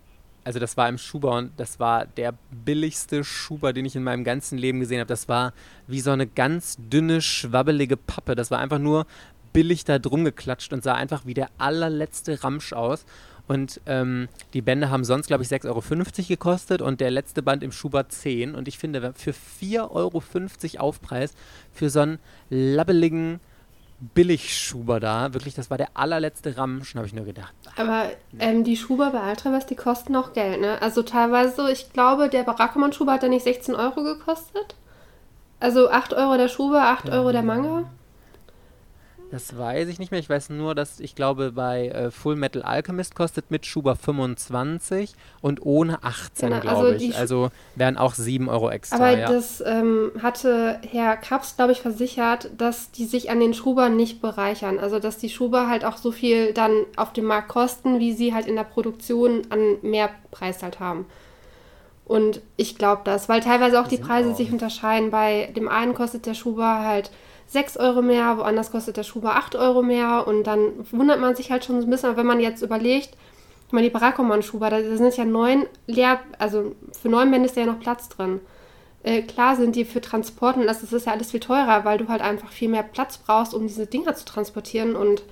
also das war im Schuber und das war der billigste Schuber, den ich in meinem ganzen Leben gesehen habe. Das war wie so eine ganz dünne, schwabbelige Pappe. Das war einfach nur billig da drum geklatscht und sah einfach wie der allerletzte Ramsch aus. Und ähm, die Bände haben sonst, glaube ich, 6,50 Euro gekostet und der letzte Band im Schuber 10. Und ich finde, für 4,50 Euro Aufpreis für so einen labbeligen, Billigschuber da. Wirklich, das war der allerletzte Ramsch, habe ich nur gedacht. Aber ähm, die Schuber bei Ultraverse, die kosten auch Geld, ne? Also teilweise, ich glaube, der Barakamon-Schuber hat ja nicht 16 Euro gekostet. Also 8 Euro der Schuber, 8 Euro der Manga. Das weiß ich nicht mehr. Ich weiß nur, dass ich glaube, bei äh, Full Metal Alchemist kostet mit Schuber 25 und ohne 18, genau, glaube also ich. Also wären auch 7 Euro extra. Aber ja. das ähm, hatte Herr Kaps, glaube ich, versichert, dass die sich an den Schubern nicht bereichern. Also dass die Schuber halt auch so viel dann auf dem Markt kosten, wie sie halt in der Produktion an mehr Preis halt haben. Und ich glaube das, weil teilweise auch die Preise auch. sich unterscheiden. Bei dem einen kostet der Schuber halt 6 Euro mehr, woanders kostet der Schuber 8 Euro mehr und dann wundert man sich halt schon so ein bisschen, wenn man jetzt überlegt, ich meine, die Barakoman-Schuber, da sind ja neun leer, also für neun Bände ist ja noch Platz drin. Äh, klar sind die für Transport und das, das ist ja alles viel teurer, weil du halt einfach viel mehr Platz brauchst, um diese Dinger zu transportieren und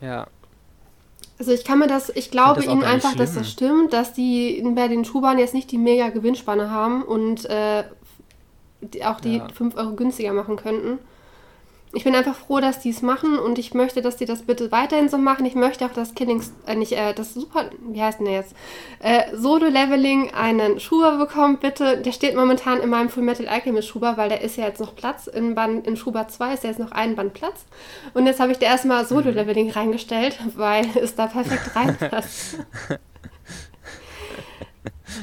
ja. Also ich kann mir das, ich glaube das ihnen einfach, dass das stimmt, dass die bei den Schuhbahnen jetzt nicht die mega Gewinnspanne haben und äh, auch die ja. 5 Euro günstiger machen könnten ich bin einfach froh, dass die es machen und ich möchte, dass die das bitte weiterhin so machen. Ich möchte auch, dass Killings, äh, nicht, äh, das Super, wie heißt denn der jetzt? Äh, Solo-Leveling einen Schuber bekommt, bitte. Der steht momentan in meinem Full Metal Alchemist Schuber, weil da ist ja jetzt noch Platz. In, Band, in Schuber 2 ist ja jetzt noch ein Band Platz. Und jetzt habe ich da erstmal Solo-Leveling reingestellt, weil es da perfekt reinpasst.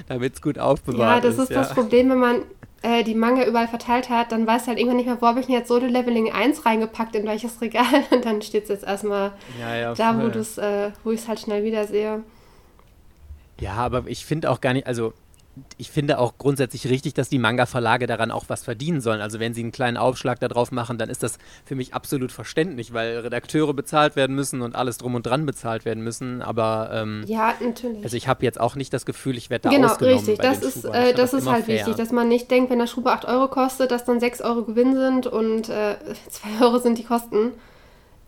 Damit es gut aufbewahrt ist. Ja, das ist, ist das Problem, wenn man äh, die Manga überall verteilt hat, dann weiß halt irgendwann nicht mehr, wo habe ich denn jetzt Solo Leveling 1 reingepackt, in welches Regal. Und dann steht es jetzt erstmal ja, ja, da, wo, äh, wo ich es halt schnell wieder sehe. Ja, aber ich finde auch gar nicht, also ich finde auch grundsätzlich richtig, dass die Manga-Verlage daran auch was verdienen sollen. Also wenn sie einen kleinen Aufschlag da drauf machen, dann ist das für mich absolut verständlich, weil Redakteure bezahlt werden müssen und alles drum und dran bezahlt werden müssen. Aber ähm, ja, natürlich. Also ich habe jetzt auch nicht das Gefühl, ich werde da genau, ausgenommen. Genau, richtig. das ist, äh, das ist halt fair. wichtig, dass man nicht denkt, wenn der Schuber 8 Euro kostet, dass dann 6 Euro Gewinn sind und äh, 2 Euro sind die Kosten.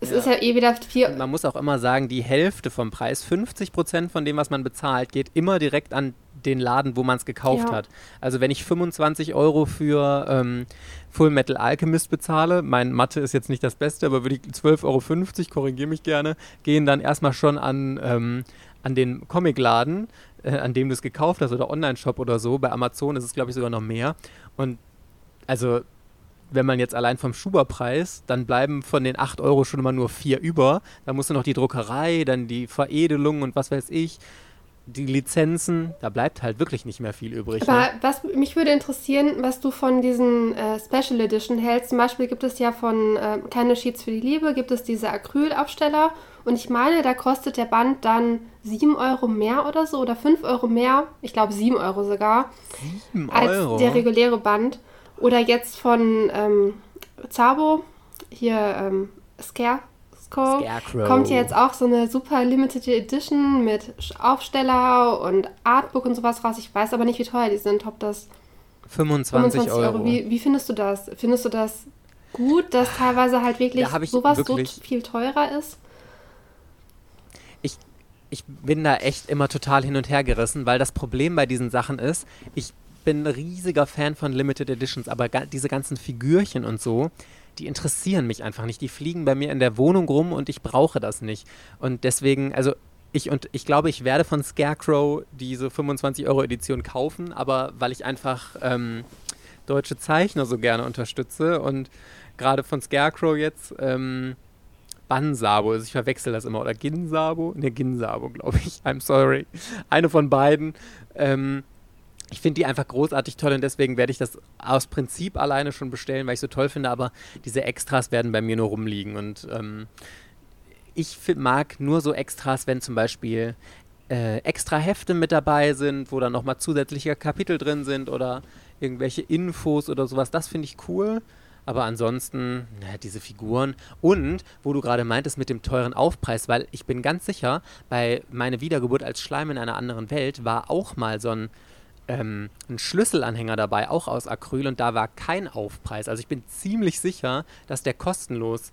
Es ja. ist ja eh wieder vier. man muss auch immer sagen, die Hälfte vom Preis, 50 Prozent von dem, was man bezahlt, geht immer direkt an den Laden, wo man es gekauft ja. hat. Also wenn ich 25 Euro für ähm, Full Metal Alchemist bezahle, mein Mathe ist jetzt nicht das Beste, aber würde ich 12,50 Euro, korrigiere mich gerne, gehen dann erstmal schon an, ähm, an den Comicladen, äh, an dem du es gekauft hast oder Online-Shop oder so. Bei Amazon ist es, glaube ich, sogar noch mehr. Und also wenn man jetzt allein vom Schuberpreis, dann bleiben von den 8 Euro schon immer nur 4 über. Dann musst du noch die Druckerei, dann die Veredelung und was weiß ich, die Lizenzen, da bleibt halt wirklich nicht mehr viel übrig. Aber ne? was mich würde interessieren, was du von diesen äh, Special Edition hältst. Zum Beispiel gibt es ja von äh, Keine Sheets für die Liebe, gibt es diese Acrylaufsteller. Und ich meine, da kostet der Band dann 7 Euro mehr oder so oder 5 Euro mehr. Ich glaube 7 Euro sogar. 7 Euro? Als der reguläre Band. Oder jetzt von ähm, Zabo, hier ähm, Scare, Scarecrow. kommt ja jetzt auch so eine super Limited Edition mit Aufsteller und Artbook und sowas raus. Ich weiß aber nicht, wie teuer die sind. Ob das 25, 25 Euro. Euro. Wie, wie, findest du das? Findest du das gut, dass teilweise halt wirklich sowas wirklich so viel teurer ist? Ich, ich bin da echt immer total hin und her gerissen, weil das Problem bei diesen Sachen ist, ich bin ein riesiger Fan von Limited Editions, aber ga diese ganzen Figürchen und so, die interessieren mich einfach nicht. Die fliegen bei mir in der Wohnung rum und ich brauche das nicht. Und deswegen, also ich und ich glaube, ich werde von Scarecrow diese 25 Euro Edition kaufen, aber weil ich einfach ähm, deutsche Zeichner so gerne unterstütze und gerade von Scarecrow jetzt ähm, Bansabo, also ich verwechsel das immer, oder Ginsabo? Ne, Ginsabo, glaube ich. I'm sorry. Eine von beiden. Ähm, ich finde die einfach großartig toll und deswegen werde ich das aus Prinzip alleine schon bestellen, weil ich so toll finde, aber diese Extras werden bei mir nur rumliegen und ähm, ich mag nur so Extras, wenn zum Beispiel äh, extra Hefte mit dabei sind, wo dann nochmal zusätzliche Kapitel drin sind oder irgendwelche Infos oder sowas. Das finde ich cool. Aber ansonsten, naja, diese Figuren und wo du gerade meintest mit dem teuren Aufpreis, weil ich bin ganz sicher, bei meine Wiedergeburt als Schleim in einer anderen Welt war auch mal so ein ähm, ein Schlüsselanhänger dabei, auch aus Acryl, und da war kein Aufpreis. Also ich bin ziemlich sicher, dass der kostenlos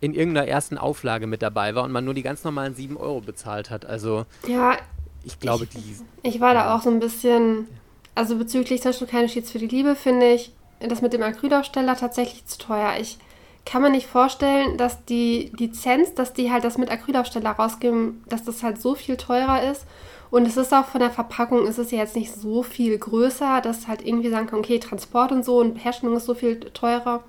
in irgendeiner ersten Auflage mit dabei war und man nur die ganz normalen 7 Euro bezahlt hat. Also ja, ich glaube, ich, die. Ich war da auch so ein bisschen, also bezüglich zum Beispiel keine Sheets für die Liebe, finde ich das mit dem Acrylaufsteller tatsächlich zu teuer. Ich kann mir nicht vorstellen, dass die Lizenz, dass die halt das mit Acrylaufsteller rausgeben, dass das halt so viel teurer ist und es ist auch von der Verpackung, ist es ja jetzt nicht so viel größer, dass halt irgendwie sagen kann, okay, Transport und so und Herstellung ist so viel teurer.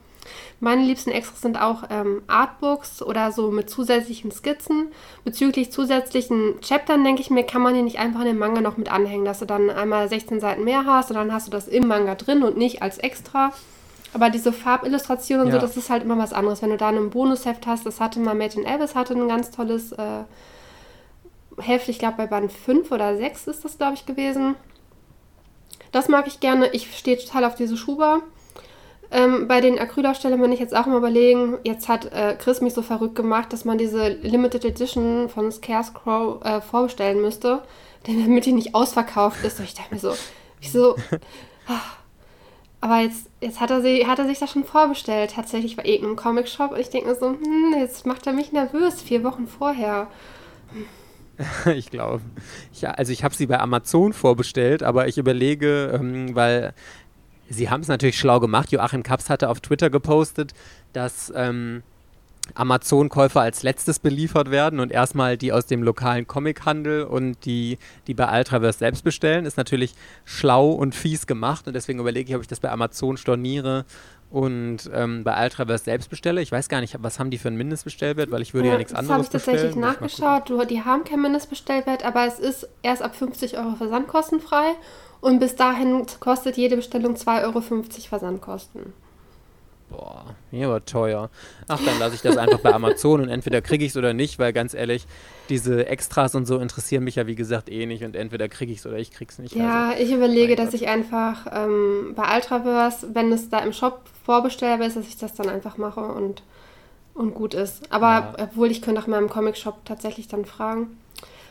Meine liebsten Extras sind auch ähm, Artbooks oder so mit zusätzlichen Skizzen. Bezüglich zusätzlichen Chaptern, denke ich mir, kann man die nicht einfach in den Manga noch mit anhängen, dass du dann einmal 16 Seiten mehr hast und dann hast du das im Manga drin und nicht als extra. Aber diese Farbillustrationen und ja. so, das ist halt immer was anderes. Wenn du da ein Bonusheft hast, das hatte mal Made in Elvis, hatte ein ganz tolles äh, Hälfte, ich glaube bei Band 5 oder 6 ist das, glaube ich, gewesen. Das mag ich gerne. Ich stehe total auf diese Schuber. Ähm, bei den Acrylaufstellern bin ich jetzt auch mal überlegen, jetzt hat äh, Chris mich so verrückt gemacht, dass man diese Limited Edition von Scarecrow äh, vorbestellen müsste, damit die nicht ausverkauft ist. Und ich dachte mir so, wieso? Aber jetzt, jetzt hat, er sie, hat er sich das schon vorbestellt, tatsächlich bei irgendeinem Comic-Shop. Und ich denke mir so, hm, jetzt macht er mich nervös, vier Wochen vorher. Hm. ich glaube. Also ich habe sie bei Amazon vorbestellt, aber ich überlege, ähm, weil sie haben es natürlich schlau gemacht. Joachim Kaps hatte auf Twitter gepostet, dass ähm, Amazon-Käufer als letztes beliefert werden und erstmal die aus dem lokalen Comichandel und die, die bei Ultraverse selbst bestellen, ist natürlich schlau und fies gemacht und deswegen überlege ich, ob ich das bei Amazon storniere und ähm, bei Ultraverse selbst bestelle. Ich weiß gar nicht, was haben die für einen Mindestbestellwert, weil ich würde ja, ja nichts anderes bestellen. Das habe ich tatsächlich nachgeschaut. Du, die haben keinen Mindestbestellwert, aber es ist erst ab 50 Euro versandkostenfrei und bis dahin kostet jede Bestellung 2,50 Euro Versandkosten. Boah, mir war teuer. Ach, dann lasse ich das einfach bei Amazon und entweder kriege ich es oder nicht, weil ganz ehrlich, diese Extras und so interessieren mich ja wie gesagt eh nicht und entweder kriege ich es oder ich kriege es nicht. Ja, also, ich überlege, dass ich einfach ähm, bei Ultraverse, wenn es da im Shop vorbestellbar ist, dass ich das dann einfach mache und, und gut ist. Aber ja. obwohl ich könnte auch mal im Comic-Shop tatsächlich dann fragen.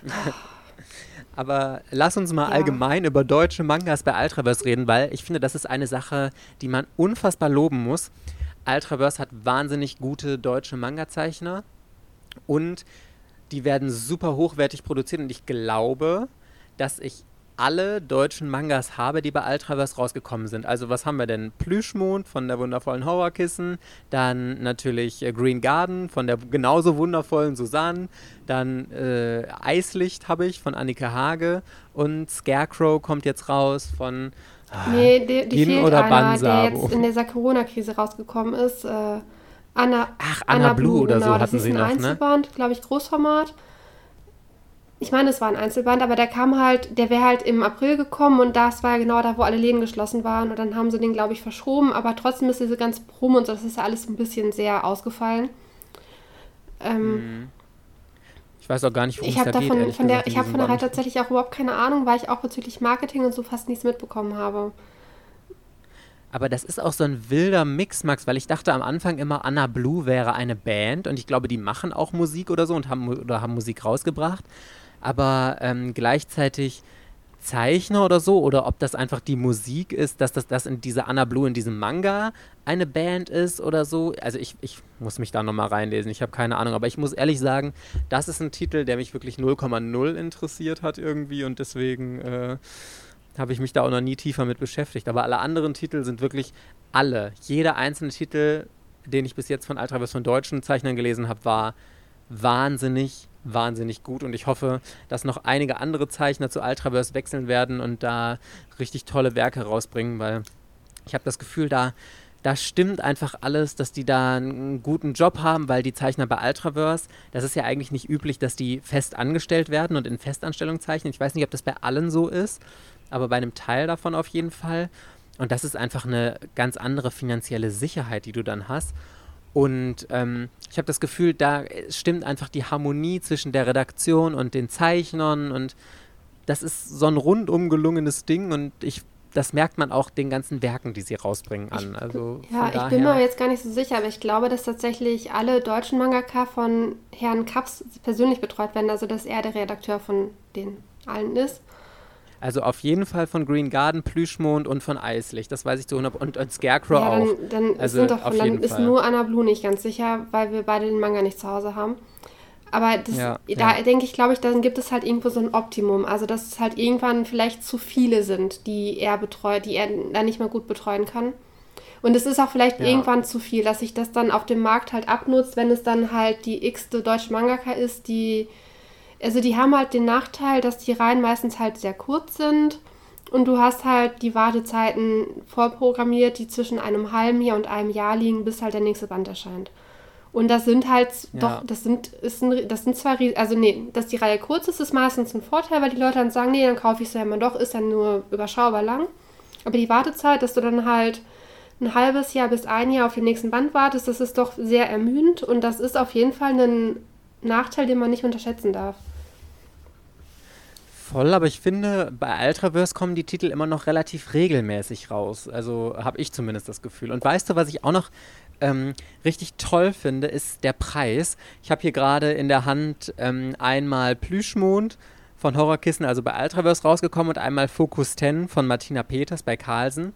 Aber lass uns mal ja. allgemein über deutsche Mangas bei Ultraverse reden, weil ich finde, das ist eine Sache, die man unfassbar loben muss. Ultraverse hat wahnsinnig gute deutsche Manga-Zeichner und die werden super hochwertig produziert und ich glaube, dass ich alle deutschen Mangas habe, die bei Ultraverse rausgekommen sind. Also was haben wir denn? Plüschmond von der wundervollen Horrorkissen, dann natürlich äh, Green Garden von der genauso wundervollen Susanne, dann äh, Eislicht habe ich von Annika Hage und Scarecrow kommt jetzt raus von ah, Nee, die, die fehlt oder einer, der jetzt in dieser Corona-Krise rausgekommen ist. Äh, Anna, Ach, Anna, Anna Blue, Blue oder genau. so hatten sie noch, ne? Einzelband, glaube ich, Großformat ich meine, es war ein Einzelband, aber der kam halt, der wäre halt im April gekommen und das war genau da, wo alle Läden geschlossen waren. Und dann haben sie den, glaube ich, verschoben, aber trotzdem ist diese ganze Promo und so, das ist ja alles ein bisschen sehr ausgefallen. Ähm, mhm. ich weiß auch gar nicht, worum ich es da davon, geht. Von der, ich habe von der halt tatsächlich auch überhaupt keine Ahnung, weil ich auch bezüglich Marketing und so fast nichts mitbekommen habe. Aber das ist auch so ein wilder Mix, Max, weil ich dachte am Anfang immer, Anna Blue wäre eine Band und ich glaube, die machen auch Musik oder so und haben, oder haben Musik rausgebracht aber ähm, gleichzeitig Zeichner oder so oder ob das einfach die Musik ist, dass das, das in dieser Anna Blue in diesem Manga eine Band ist oder so. Also ich, ich muss mich da nochmal reinlesen, ich habe keine Ahnung, aber ich muss ehrlich sagen, das ist ein Titel, der mich wirklich 0,0 interessiert hat irgendwie und deswegen äh, habe ich mich da auch noch nie tiefer mit beschäftigt. Aber alle anderen Titel sind wirklich alle, jeder einzelne Titel, den ich bis jetzt von Ultraverse von deutschen Zeichnern gelesen habe, war wahnsinnig wahnsinnig gut und ich hoffe, dass noch einige andere Zeichner zu Ultraverse wechseln werden und da richtig tolle Werke rausbringen, weil ich habe das Gefühl, da, da stimmt einfach alles, dass die da einen guten Job haben, weil die Zeichner bei Ultraverse, das ist ja eigentlich nicht üblich, dass die fest angestellt werden und in Festanstellung zeichnen. Ich weiß nicht, ob das bei allen so ist, aber bei einem Teil davon auf jeden Fall. Und das ist einfach eine ganz andere finanzielle Sicherheit, die du dann hast. Und ähm, ich habe das Gefühl, da stimmt einfach die Harmonie zwischen der Redaktion und den Zeichnern und das ist so ein rundum gelungenes Ding und ich das merkt man auch den ganzen Werken, die sie rausbringen an. Also ja, ich bin mir jetzt gar nicht so sicher, aber ich glaube, dass tatsächlich alle deutschen Mangaka von Herrn Kaps persönlich betreut werden, also dass er der Redakteur von den allen ist. Also auf jeden Fall von Green Garden, Plüschmond und von Eislicht. Das weiß ich zu 100 und, und Scarecrow ja, dann, auch. Dann, also sind doch dann ist nur Anna Blue nicht ganz sicher, weil wir beide den Manga nicht zu Hause haben. Aber das, ja, da ja. denke ich, glaube ich, dann gibt es halt irgendwo so ein Optimum. Also dass es halt irgendwann vielleicht zu viele sind, die er betreut, die er dann nicht mehr gut betreuen kann. Und es ist auch vielleicht ja. irgendwann zu viel, dass sich das dann auf dem Markt halt abnutzt, wenn es dann halt die x-te deutsche Mangaka ist, die also die haben halt den Nachteil, dass die Reihen meistens halt sehr kurz sind und du hast halt die Wartezeiten vorprogrammiert, die zwischen einem halben Jahr und einem Jahr liegen, bis halt der nächste Band erscheint. Und das sind halt ja. doch, das sind, ist ein, das sind zwar, also nee, dass die Reihe kurz ist, ist meistens ein Vorteil, weil die Leute dann sagen, nee, dann kaufe ich sie ja immer doch, ist dann nur überschaubar lang. Aber die Wartezeit, dass du dann halt ein halbes Jahr bis ein Jahr auf den nächsten Band wartest, das ist doch sehr ermüdend und das ist auf jeden Fall ein Nachteil, den man nicht unterschätzen darf. Voll, aber ich finde, bei Ultraverse kommen die Titel immer noch relativ regelmäßig raus. Also habe ich zumindest das Gefühl. Und weißt du, was ich auch noch ähm, richtig toll finde, ist der Preis. Ich habe hier gerade in der Hand ähm, einmal Plüschmond von Horrorkissen, also bei Ultraverse rausgekommen, und einmal Focus 10 von Martina Peters bei Carlsen.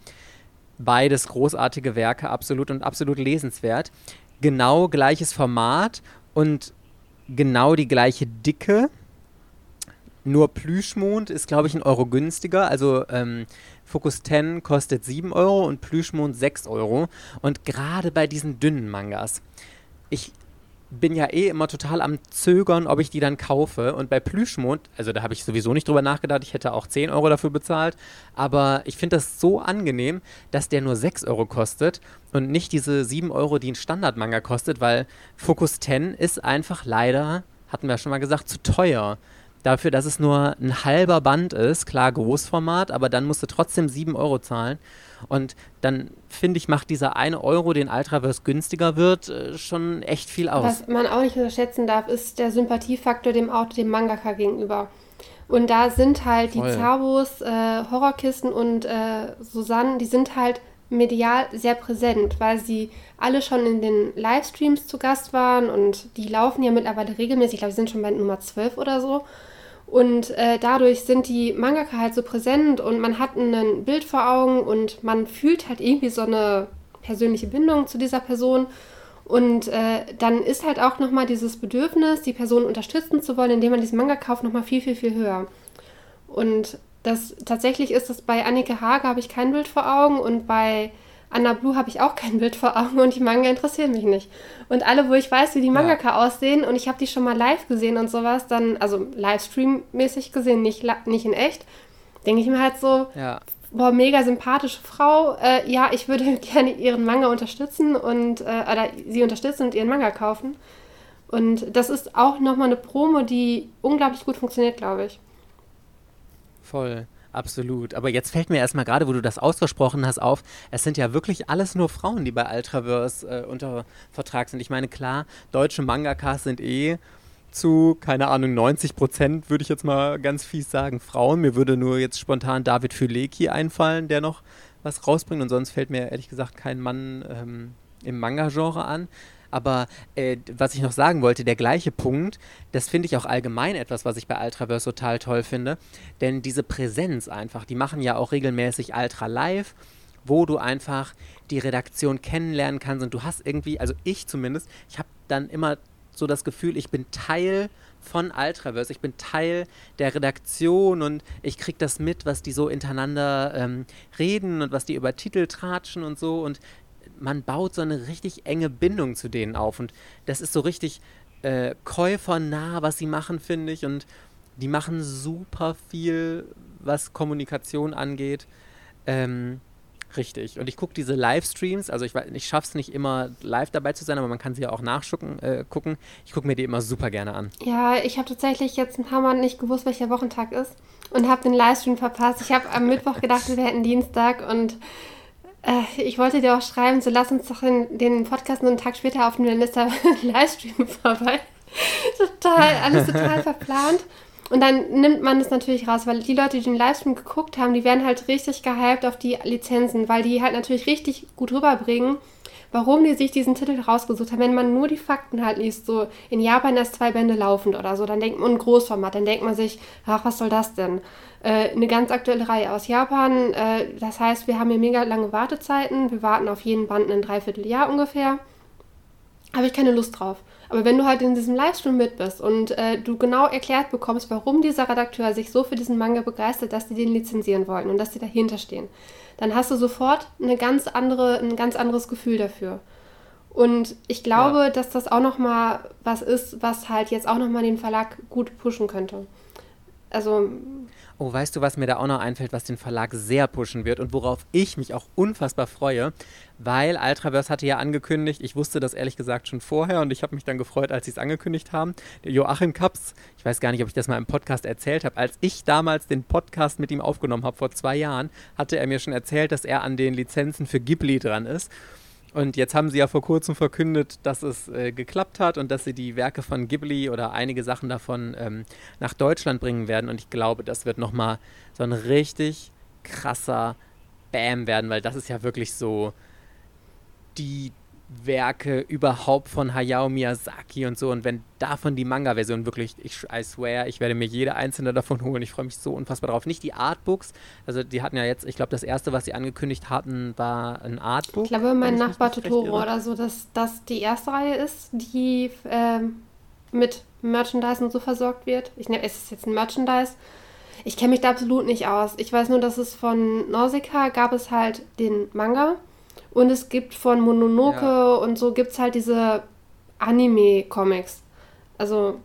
Beides großartige Werke, absolut und absolut lesenswert. Genau gleiches Format und genau die gleiche Dicke nur Plüschmond ist, glaube ich, ein Euro günstiger. Also ähm, Focus 10 kostet 7 Euro und Plüschmond 6 Euro. Und gerade bei diesen dünnen Mangas, ich bin ja eh immer total am Zögern, ob ich die dann kaufe. Und bei Plüschmond, also da habe ich sowieso nicht drüber nachgedacht, ich hätte auch 10 Euro dafür bezahlt. Aber ich finde das so angenehm, dass der nur 6 Euro kostet und nicht diese 7 Euro, die ein Standardmanga kostet, weil Focus 10 ist einfach leider, hatten wir schon mal gesagt, zu teuer dafür, dass es nur ein halber Band ist, klar Großformat, aber dann musst du trotzdem 7 Euro zahlen. Und dann finde ich, macht dieser eine Euro, den Ultraverse günstiger wird, äh, schon echt viel aus. Was man auch nicht unterschätzen darf, ist der Sympathiefaktor dem Auto, dem Mangaka gegenüber. Und da sind halt Voll. die Zabos, äh, Horrorkisten und äh, Susanne, die sind halt medial sehr präsent, weil sie alle schon in den Livestreams zu Gast waren und die laufen ja mittlerweile regelmäßig. Ich glaube, sie sind schon bei Nummer 12 oder so. Und äh, dadurch sind die Mangaka halt so präsent und man hat ein Bild vor Augen und man fühlt halt irgendwie so eine persönliche Bindung zu dieser Person. Und äh, dann ist halt auch nochmal dieses Bedürfnis, die Person unterstützen zu wollen, indem man diesen Manga kauft, nochmal viel, viel, viel höher. Und das tatsächlich ist das bei Annike Hage habe ich kein Bild vor Augen und bei Anna Blue habe ich auch kein Bild vor Augen und die Manga interessieren mich nicht. Und alle, wo ich weiß, wie die Mangaka ja. aussehen und ich habe die schon mal live gesehen und sowas, dann, also Livestream-mäßig gesehen, nicht, nicht in echt, denke ich mir halt so, ja. boah, mega sympathische Frau, äh, ja, ich würde gerne ihren Manga unterstützen und, äh, oder sie unterstützen und ihren Manga kaufen. Und das ist auch nochmal eine Promo, die unglaublich gut funktioniert, glaube ich. Voll. Absolut. Aber jetzt fällt mir erstmal gerade, wo du das ausgesprochen hast, auf, es sind ja wirklich alles nur Frauen, die bei Ultraverse äh, unter Vertrag sind. Ich meine, klar, deutsche Mangakas sind eh zu, keine Ahnung, 90 Prozent, würde ich jetzt mal ganz fies sagen, Frauen. Mir würde nur jetzt spontan David Füleki einfallen, der noch was rausbringt. Und sonst fällt mir ehrlich gesagt kein Mann ähm, im Manga-Genre an. Aber äh, was ich noch sagen wollte, der gleiche Punkt, das finde ich auch allgemein etwas, was ich bei Ultraverse total toll finde. Denn diese Präsenz einfach, die machen ja auch regelmäßig Ultra Live wo du einfach die Redaktion kennenlernen kannst und du hast irgendwie, also ich zumindest, ich habe dann immer so das Gefühl, ich bin Teil von Ultraverse, ich bin Teil der Redaktion und ich kriege das mit, was die so hintereinander ähm, reden und was die über Titel tratschen und so und man baut so eine richtig enge Bindung zu denen auf. Und das ist so richtig äh, käufernah, was sie machen, finde ich. Und die machen super viel, was Kommunikation angeht. Ähm, richtig. Und ich gucke diese Livestreams, also ich, ich schaffe es nicht immer live dabei zu sein, aber man kann sie ja auch nachgucken. Äh, gucken. Ich gucke mir die immer super gerne an. Ja, ich habe tatsächlich jetzt ein paar Mal nicht gewusst, welcher Wochentag ist und habe den Livestream verpasst. Ich habe am Mittwoch gedacht, wir hätten Dienstag und äh, ich wollte dir auch schreiben, so lass uns doch in den Podcast nur einen Tag später aufnehmen, dann ist der Livestream vorbei. total, alles total verplant. Und dann nimmt man das natürlich raus, weil die Leute, die den Livestream geguckt haben, die werden halt richtig gehypt auf die Lizenzen, weil die halt natürlich richtig gut rüberbringen, warum die sich diesen Titel rausgesucht haben. Wenn man nur die Fakten halt liest, so in Japan erst zwei Bände laufend oder so, dann denkt man ein Großformat, dann denkt man sich, ach, was soll das denn? Äh, eine ganz aktuelle Reihe aus Japan, äh, das heißt, wir haben hier mega lange Wartezeiten, wir warten auf jeden Band ein Dreivierteljahr ungefähr. Habe ich keine Lust drauf. Aber wenn du halt in diesem Livestream mit bist und äh, du genau erklärt bekommst, warum dieser Redakteur sich so für diesen Manga begeistert, dass die den lizenzieren wollen und dass die dahinter stehen, dann hast du sofort eine ganz andere, ein ganz anderes Gefühl dafür. Und ich glaube, ja. dass das auch nochmal was ist, was halt jetzt auch nochmal den Verlag gut pushen könnte. Also Oh, weißt du, was mir da auch noch einfällt, was den Verlag sehr pushen wird und worauf ich mich auch unfassbar freue, weil Ultraverse hatte ja angekündigt, ich wusste das ehrlich gesagt schon vorher und ich habe mich dann gefreut, als sie es angekündigt haben. Joachim Kaps, ich weiß gar nicht, ob ich das mal im Podcast erzählt habe, als ich damals den Podcast mit ihm aufgenommen habe vor zwei Jahren, hatte er mir schon erzählt, dass er an den Lizenzen für Ghibli dran ist. Und jetzt haben sie ja vor kurzem verkündet, dass es äh, geklappt hat und dass sie die Werke von Ghibli oder einige Sachen davon ähm, nach Deutschland bringen werden. Und ich glaube, das wird nochmal so ein richtig krasser Bam werden, weil das ist ja wirklich so die Werke überhaupt von Hayao Miyazaki und so. Und wenn davon die Manga-Version wirklich, ich I swear, ich werde mir jede einzelne davon holen. Ich freue mich so unfassbar drauf. Nicht die Artbooks, also die hatten ja jetzt, ich glaube, das erste, was sie angekündigt hatten, war ein Artbook. Ich glaube, mein Nachbar Totoro oder so, dass das die erste Reihe ist, die ähm, mit Merchandise und so versorgt wird. Ich nehme, es ist jetzt ein Merchandise. Ich kenne mich da absolut nicht aus. Ich weiß nur, dass es von Nausicaa gab es halt den Manga und es gibt von Mononoke ja. und so gibt es halt diese Anime-Comics. Also,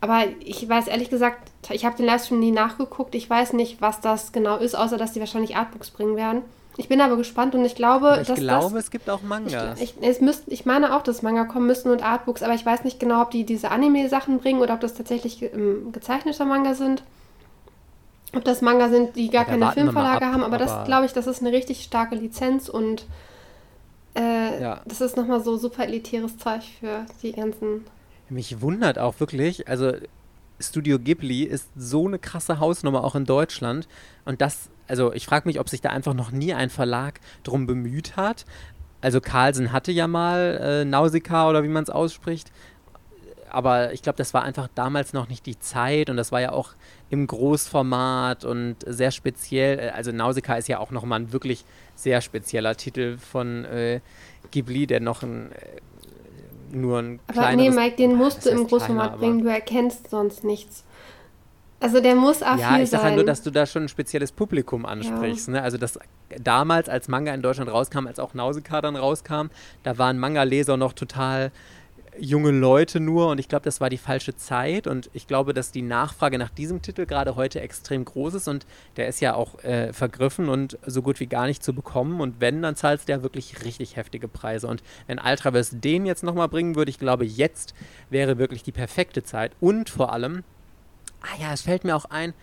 aber ich weiß ehrlich gesagt, ich habe den Livestream nie nachgeguckt. Ich weiß nicht, was das genau ist, außer dass die wahrscheinlich Artbooks bringen werden. Ich bin aber gespannt und ich glaube, aber ich dass glaube, das, es gibt auch Mangas. Ich, ich, es müsst, ich meine auch, dass Manga kommen müssten und Artbooks, aber ich weiß nicht genau, ob die diese Anime-Sachen bringen oder ob das tatsächlich ähm, gezeichnete Manga sind ob das Manga sind, die gar ja, keine Filmverlage ab, haben, aber, aber das glaube ich, das ist eine richtig starke Lizenz und äh, ja. das ist nochmal so super elitäres Zeug für die ganzen. Mich wundert auch wirklich, also Studio Ghibli ist so eine krasse Hausnummer auch in Deutschland und das, also ich frage mich, ob sich da einfach noch nie ein Verlag drum bemüht hat. Also Carlsen hatte ja mal äh, Nausicaa oder wie man es ausspricht, aber ich glaube, das war einfach damals noch nicht die Zeit und das war ja auch im Großformat und sehr speziell. Äh, also Nausicaa ist ja auch nochmal ein wirklich sehr spezieller Titel von äh, Ghibli, der noch ein, äh, nur ein Aber nee, Mike, den musst du im Großformat kleiner, bringen, du erkennst sonst nichts. Also der muss affin Ja, ich sage halt nur, dass du da schon ein spezielles Publikum ansprichst. Ja. Ne? Also das damals, als Manga in Deutschland rauskam, als auch Nausicaa dann rauskam, da waren Manga-Leser noch total junge Leute nur und ich glaube, das war die falsche Zeit und ich glaube, dass die Nachfrage nach diesem Titel gerade heute extrem groß ist und der ist ja auch äh, vergriffen und so gut wie gar nicht zu bekommen und wenn, dann zahlst ja wirklich richtig heftige Preise und wenn Ultraverse den jetzt nochmal bringen würde, ich glaube, jetzt wäre wirklich die perfekte Zeit und vor allem, ah ja, es fällt mir auch ein,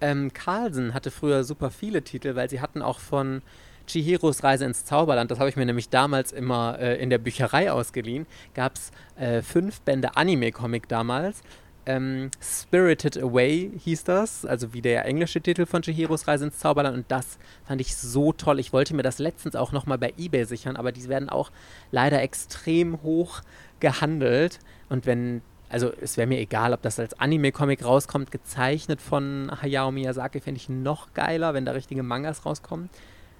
ähm, Carlsen hatte früher super viele Titel, weil sie hatten auch von Chihiros Reise ins Zauberland, das habe ich mir nämlich damals immer äh, in der Bücherei ausgeliehen, gab es äh, fünf Bände Anime-Comic damals. Ähm, Spirited Away hieß das, also wie der englische Titel von Chihiros Reise ins Zauberland und das fand ich so toll. Ich wollte mir das letztens auch nochmal bei Ebay sichern, aber die werden auch leider extrem hoch gehandelt und wenn also es wäre mir egal, ob das als Anime-Comic rauskommt, gezeichnet von Hayao Miyazaki, fände ich noch geiler, wenn da richtige Mangas rauskommen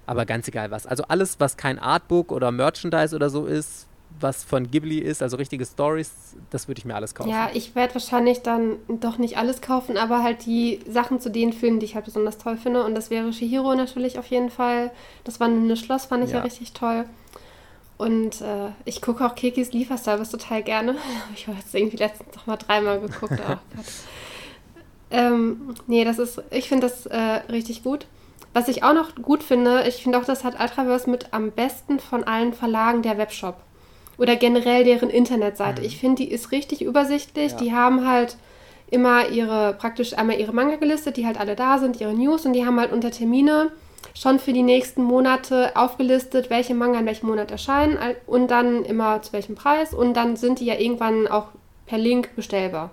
aber ganz egal was. Also alles, was kein Artbook oder Merchandise oder so ist, was von Ghibli ist, also richtige Stories, das würde ich mir alles kaufen. Ja, ich werde wahrscheinlich dann doch nicht alles kaufen, aber halt die Sachen zu den Filmen, die ich halt besonders toll finde. Und das wäre Shihiro natürlich auf jeden Fall. Das Wandelnde Schloss fand ich ja, ja richtig toll. Und äh, ich gucke auch Kekis Lieferservice total gerne. ich habe jetzt irgendwie letztens noch mal dreimal geguckt. Oh ähm, nee, das ist, ich finde das äh, richtig gut. Was ich auch noch gut finde, ich finde auch, das hat Ultraverse mit am besten von allen Verlagen der Webshop. Oder generell deren Internetseite. Mhm. Ich finde, die ist richtig übersichtlich. Ja. Die haben halt immer ihre, praktisch einmal ihre Manga gelistet, die halt alle da sind, ihre News und die haben halt unter Termine schon für die nächsten Monate aufgelistet, welche Manga in welchem Monat erscheinen und dann immer zu welchem Preis und dann sind die ja irgendwann auch per Link bestellbar.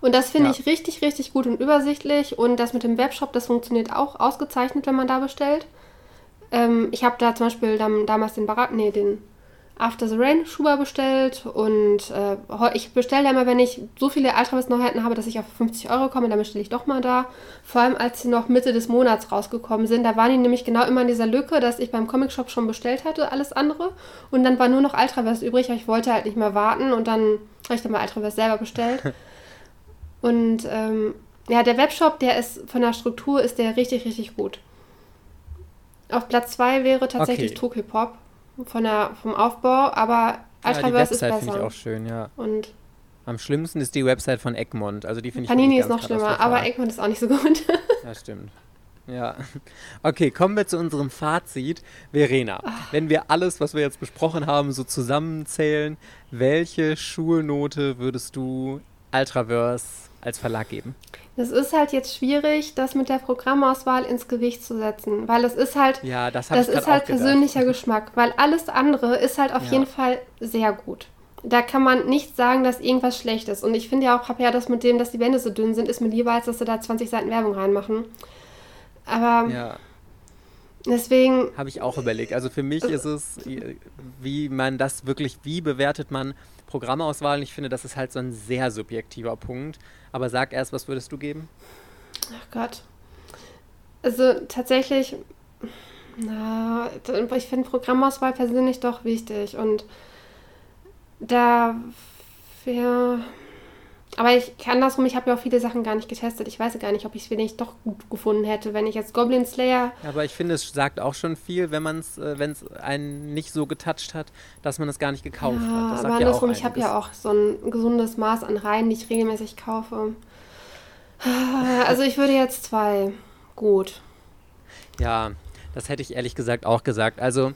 Und das finde ja. ich richtig, richtig gut und übersichtlich. Und das mit dem Webshop, das funktioniert auch ausgezeichnet, wenn man da bestellt. Ähm, ich habe da zum Beispiel dann, damals den Barat, nee, den After the Rain Schuber bestellt und äh, ich bestelle ja immer, wenn ich so viele Ultravis-Neuheiten habe, dass ich auf 50 Euro komme, dann bestelle ich doch mal da. Vor allem, als sie noch Mitte des Monats rausgekommen sind, da waren die nämlich genau immer in dieser Lücke, dass ich beim Comic-Shop schon bestellt hatte, alles andere. Und dann war nur noch Ultraverse übrig, aber ich wollte halt nicht mehr warten und dann habe ich dann mal Ultraverse selber bestellt. Und ähm, ja, der Webshop, der ist von der Struktur ist der richtig, richtig gut. Auf Platz 2 wäre tatsächlich okay. Tokyopop von der, vom Aufbau, aber Ultraverse ja, ist besser. finde ich auch schön, ja. Und am schlimmsten ist die Website von Egmont. Also die finde ich Panini ist noch schlimmer, aber Egmont ist auch nicht so gut. ja, stimmt. Ja. Okay, kommen wir zu unserem Fazit. Verena, Ach. wenn wir alles, was wir jetzt besprochen haben, so zusammenzählen, welche Schulnote würdest du Ultraverse als Verlag geben? Es ist halt jetzt schwierig, das mit der Programmauswahl ins Gewicht zu setzen, weil es ist halt, ja, das, das ist halt persönlicher Geschmack, weil alles andere ist halt auf ja. jeden Fall sehr gut. Da kann man nicht sagen, dass irgendwas schlecht ist. Und ich finde ja auch, habe ja das mit dem, dass die Wände so dünn sind, ist mir lieber, als dass sie da 20 Seiten Werbung reinmachen. Aber ja. deswegen. Habe ich auch überlegt. Also für mich ist es, wie man das wirklich, wie bewertet man Programmauswahl. Ich finde, das ist halt so ein sehr subjektiver Punkt. Aber sag erst, was würdest du geben? Ach Gott. Also tatsächlich, na, ich finde Programmauswahl persönlich doch wichtig. Und da wäre aber ich kann das rum, ich habe ja auch viele Sachen gar nicht getestet. Ich weiß gar nicht, ob ich es vielleicht doch gut gefunden hätte, wenn ich jetzt Goblin Slayer. Aber ich finde, es sagt auch schon viel, wenn man es, äh, wenn es einen nicht so getoucht hat, dass man es gar nicht gekauft ja, hat. Das aber andersrum, ja ich habe ja auch so ein gesundes Maß an Reihen, die ich regelmäßig kaufe. Also ich würde jetzt zwei. Gut. Ja, das hätte ich ehrlich gesagt auch gesagt. Also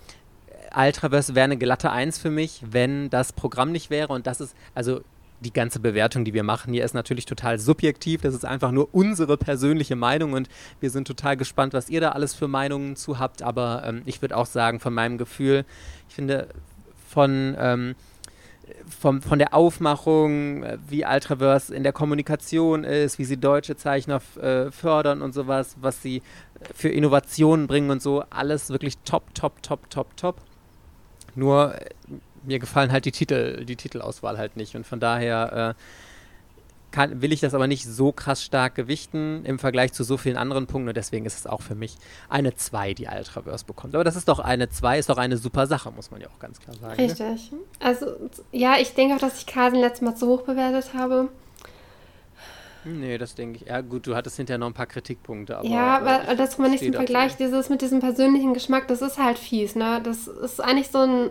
Ultraverse wäre eine glatte Eins für mich, wenn das Programm nicht wäre. Und das ist, also die ganze Bewertung, die wir machen hier, ist natürlich total subjektiv. Das ist einfach nur unsere persönliche Meinung und wir sind total gespannt, was ihr da alles für Meinungen zu habt. Aber ähm, ich würde auch sagen, von meinem Gefühl, ich finde von, ähm, vom, von der Aufmachung, äh, wie Ultraverse in der Kommunikation ist, wie sie deutsche Zeichner äh, fördern und sowas, was sie für Innovationen bringen und so, alles wirklich top, top, top, top, top. Nur äh, mir gefallen halt die Titel, die Titelauswahl halt nicht. Und von daher äh, kann, will ich das aber nicht so krass stark gewichten im Vergleich zu so vielen anderen Punkten. Und deswegen ist es auch für mich eine 2, die Ultraverse bekommt. Aber das ist doch eine 2, ist doch eine super Sache, muss man ja auch ganz klar sagen. Ne? Richtig. Ne? Also, ja, ich denke auch, dass ich Carsen letztes Mal zu hoch bewertet habe. Nee, das denke ich. Ja, gut, du hattest hinterher noch ein paar Kritikpunkte. Aber, ja, aber äh, das man nicht im Vergleich, dieses mit diesem persönlichen Geschmack, das ist halt fies, ne? Das ist eigentlich so ein.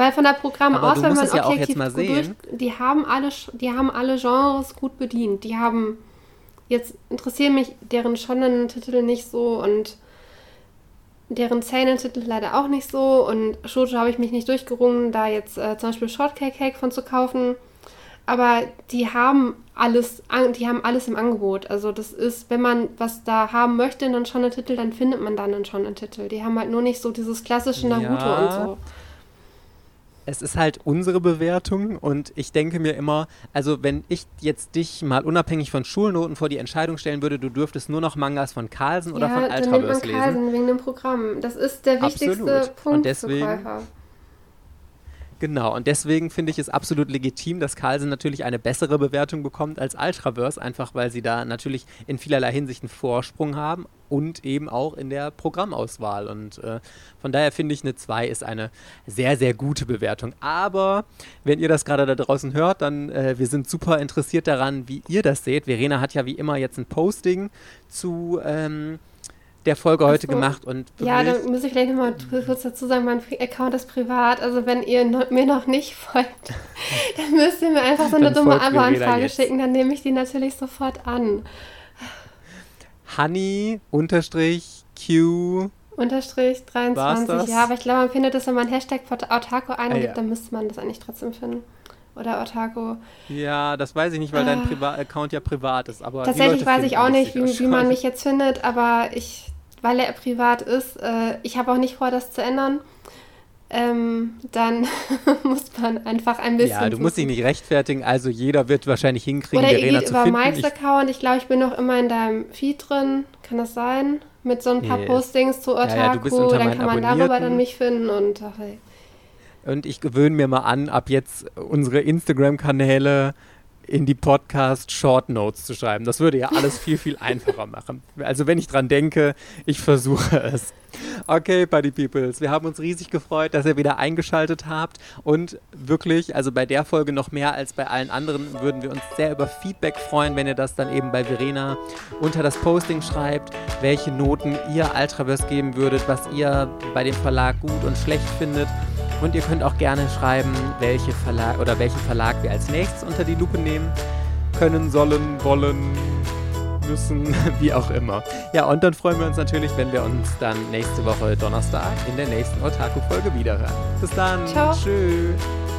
Weil von der Programmauswahl, wenn man ja objektiv mal durch, die haben alle, die haben alle Genres gut bedient. Die haben jetzt interessieren mich deren Shonen-Titel nicht so und deren Seinen-Titel leider auch nicht so und Shoujo habe ich mich nicht durchgerungen, da jetzt äh, zum Beispiel Shortcake Cake von zu kaufen aber die haben alles, die haben alles im Angebot. Also das ist, wenn man was da haben möchte, dann schon einen Titel, dann findet man dann schon einen Titel. Die haben halt nur nicht so dieses klassische Naruto ja. und so. Es ist halt unsere Bewertung und ich denke mir immer, also wenn ich jetzt dich mal unabhängig von Schulnoten vor die Entscheidung stellen würde, du dürftest nur noch Mangas von Carlsen oder ja, von Ultraverse lesen. Carlsen wegen dem Programm. Das ist der wichtigste Absolut. Punkt und deswegen, für Käufer. Genau, und deswegen finde ich es absolut legitim, dass Carlsen natürlich eine bessere Bewertung bekommt als Ultraverse, einfach weil sie da natürlich in vielerlei Hinsicht einen Vorsprung haben und eben auch in der Programmauswahl. Und äh, von daher finde ich, eine 2 ist eine sehr, sehr gute Bewertung. Aber wenn ihr das gerade da draußen hört, dann äh, wir sind super interessiert daran, wie ihr das seht. Verena hat ja wie immer jetzt ein Posting zu. Ähm, der Folge heute so. gemacht und Ja, da muss ich vielleicht nochmal kurz dazu sagen, mein Account ist privat. Also wenn ihr no mir noch nicht folgt, dann müsst ihr mir einfach so eine dumme Abo-Anfrage schicken, dann nehme ich die natürlich sofort an. Honey unterstrich Q unterstrich 23. Ja, aber ich glaube, man findet das, wenn man Hashtag Otaku eingibt, ah, ja. dann müsste man das eigentlich trotzdem finden. Oder Otaku. Ja, das weiß ich nicht, weil äh, dein Priva Account ja privat ist. Aber tatsächlich weiß ich auch nicht, wie, wie, man mich jetzt findet, aber ich weil er privat ist. Äh, ich habe auch nicht vor, das zu ändern. Ähm, dann muss man einfach ein bisschen. Ja, du musst dich nicht rechtfertigen, also jeder wird wahrscheinlich hinkriegen, Oder ihr geht über Mikes Account. Ich glaube, ich bin noch immer in deinem Feed drin. Kann das sein? Mit so ein paar yes. Postings zu Otaku. Ja, ja, dann kann man darüber dann mich finden und ach. Und ich gewöhne mir mal an, ab jetzt unsere Instagram-Kanäle in die Podcast Short Notes zu schreiben. Das würde ja alles viel, viel einfacher machen. Also wenn ich dran denke, ich versuche es. Okay, Buddy Peoples, wir haben uns riesig gefreut, dass ihr wieder eingeschaltet habt und wirklich, also bei der Folge noch mehr als bei allen anderen, würden wir uns sehr über Feedback freuen, wenn ihr das dann eben bei Verena unter das Posting schreibt, welche Noten ihr Ultraverse geben würdet, was ihr bei dem Verlag gut und schlecht findet und ihr könnt auch gerne schreiben, welche Verlag oder welchen Verlag wir als nächstes unter die Lupe nehmen können, sollen, wollen, müssen, wie auch immer. Ja, und dann freuen wir uns natürlich, wenn wir uns dann nächste Woche Donnerstag in der nächsten Otaku-Folge wiederhören. Bis dann. Ciao. Tschüss.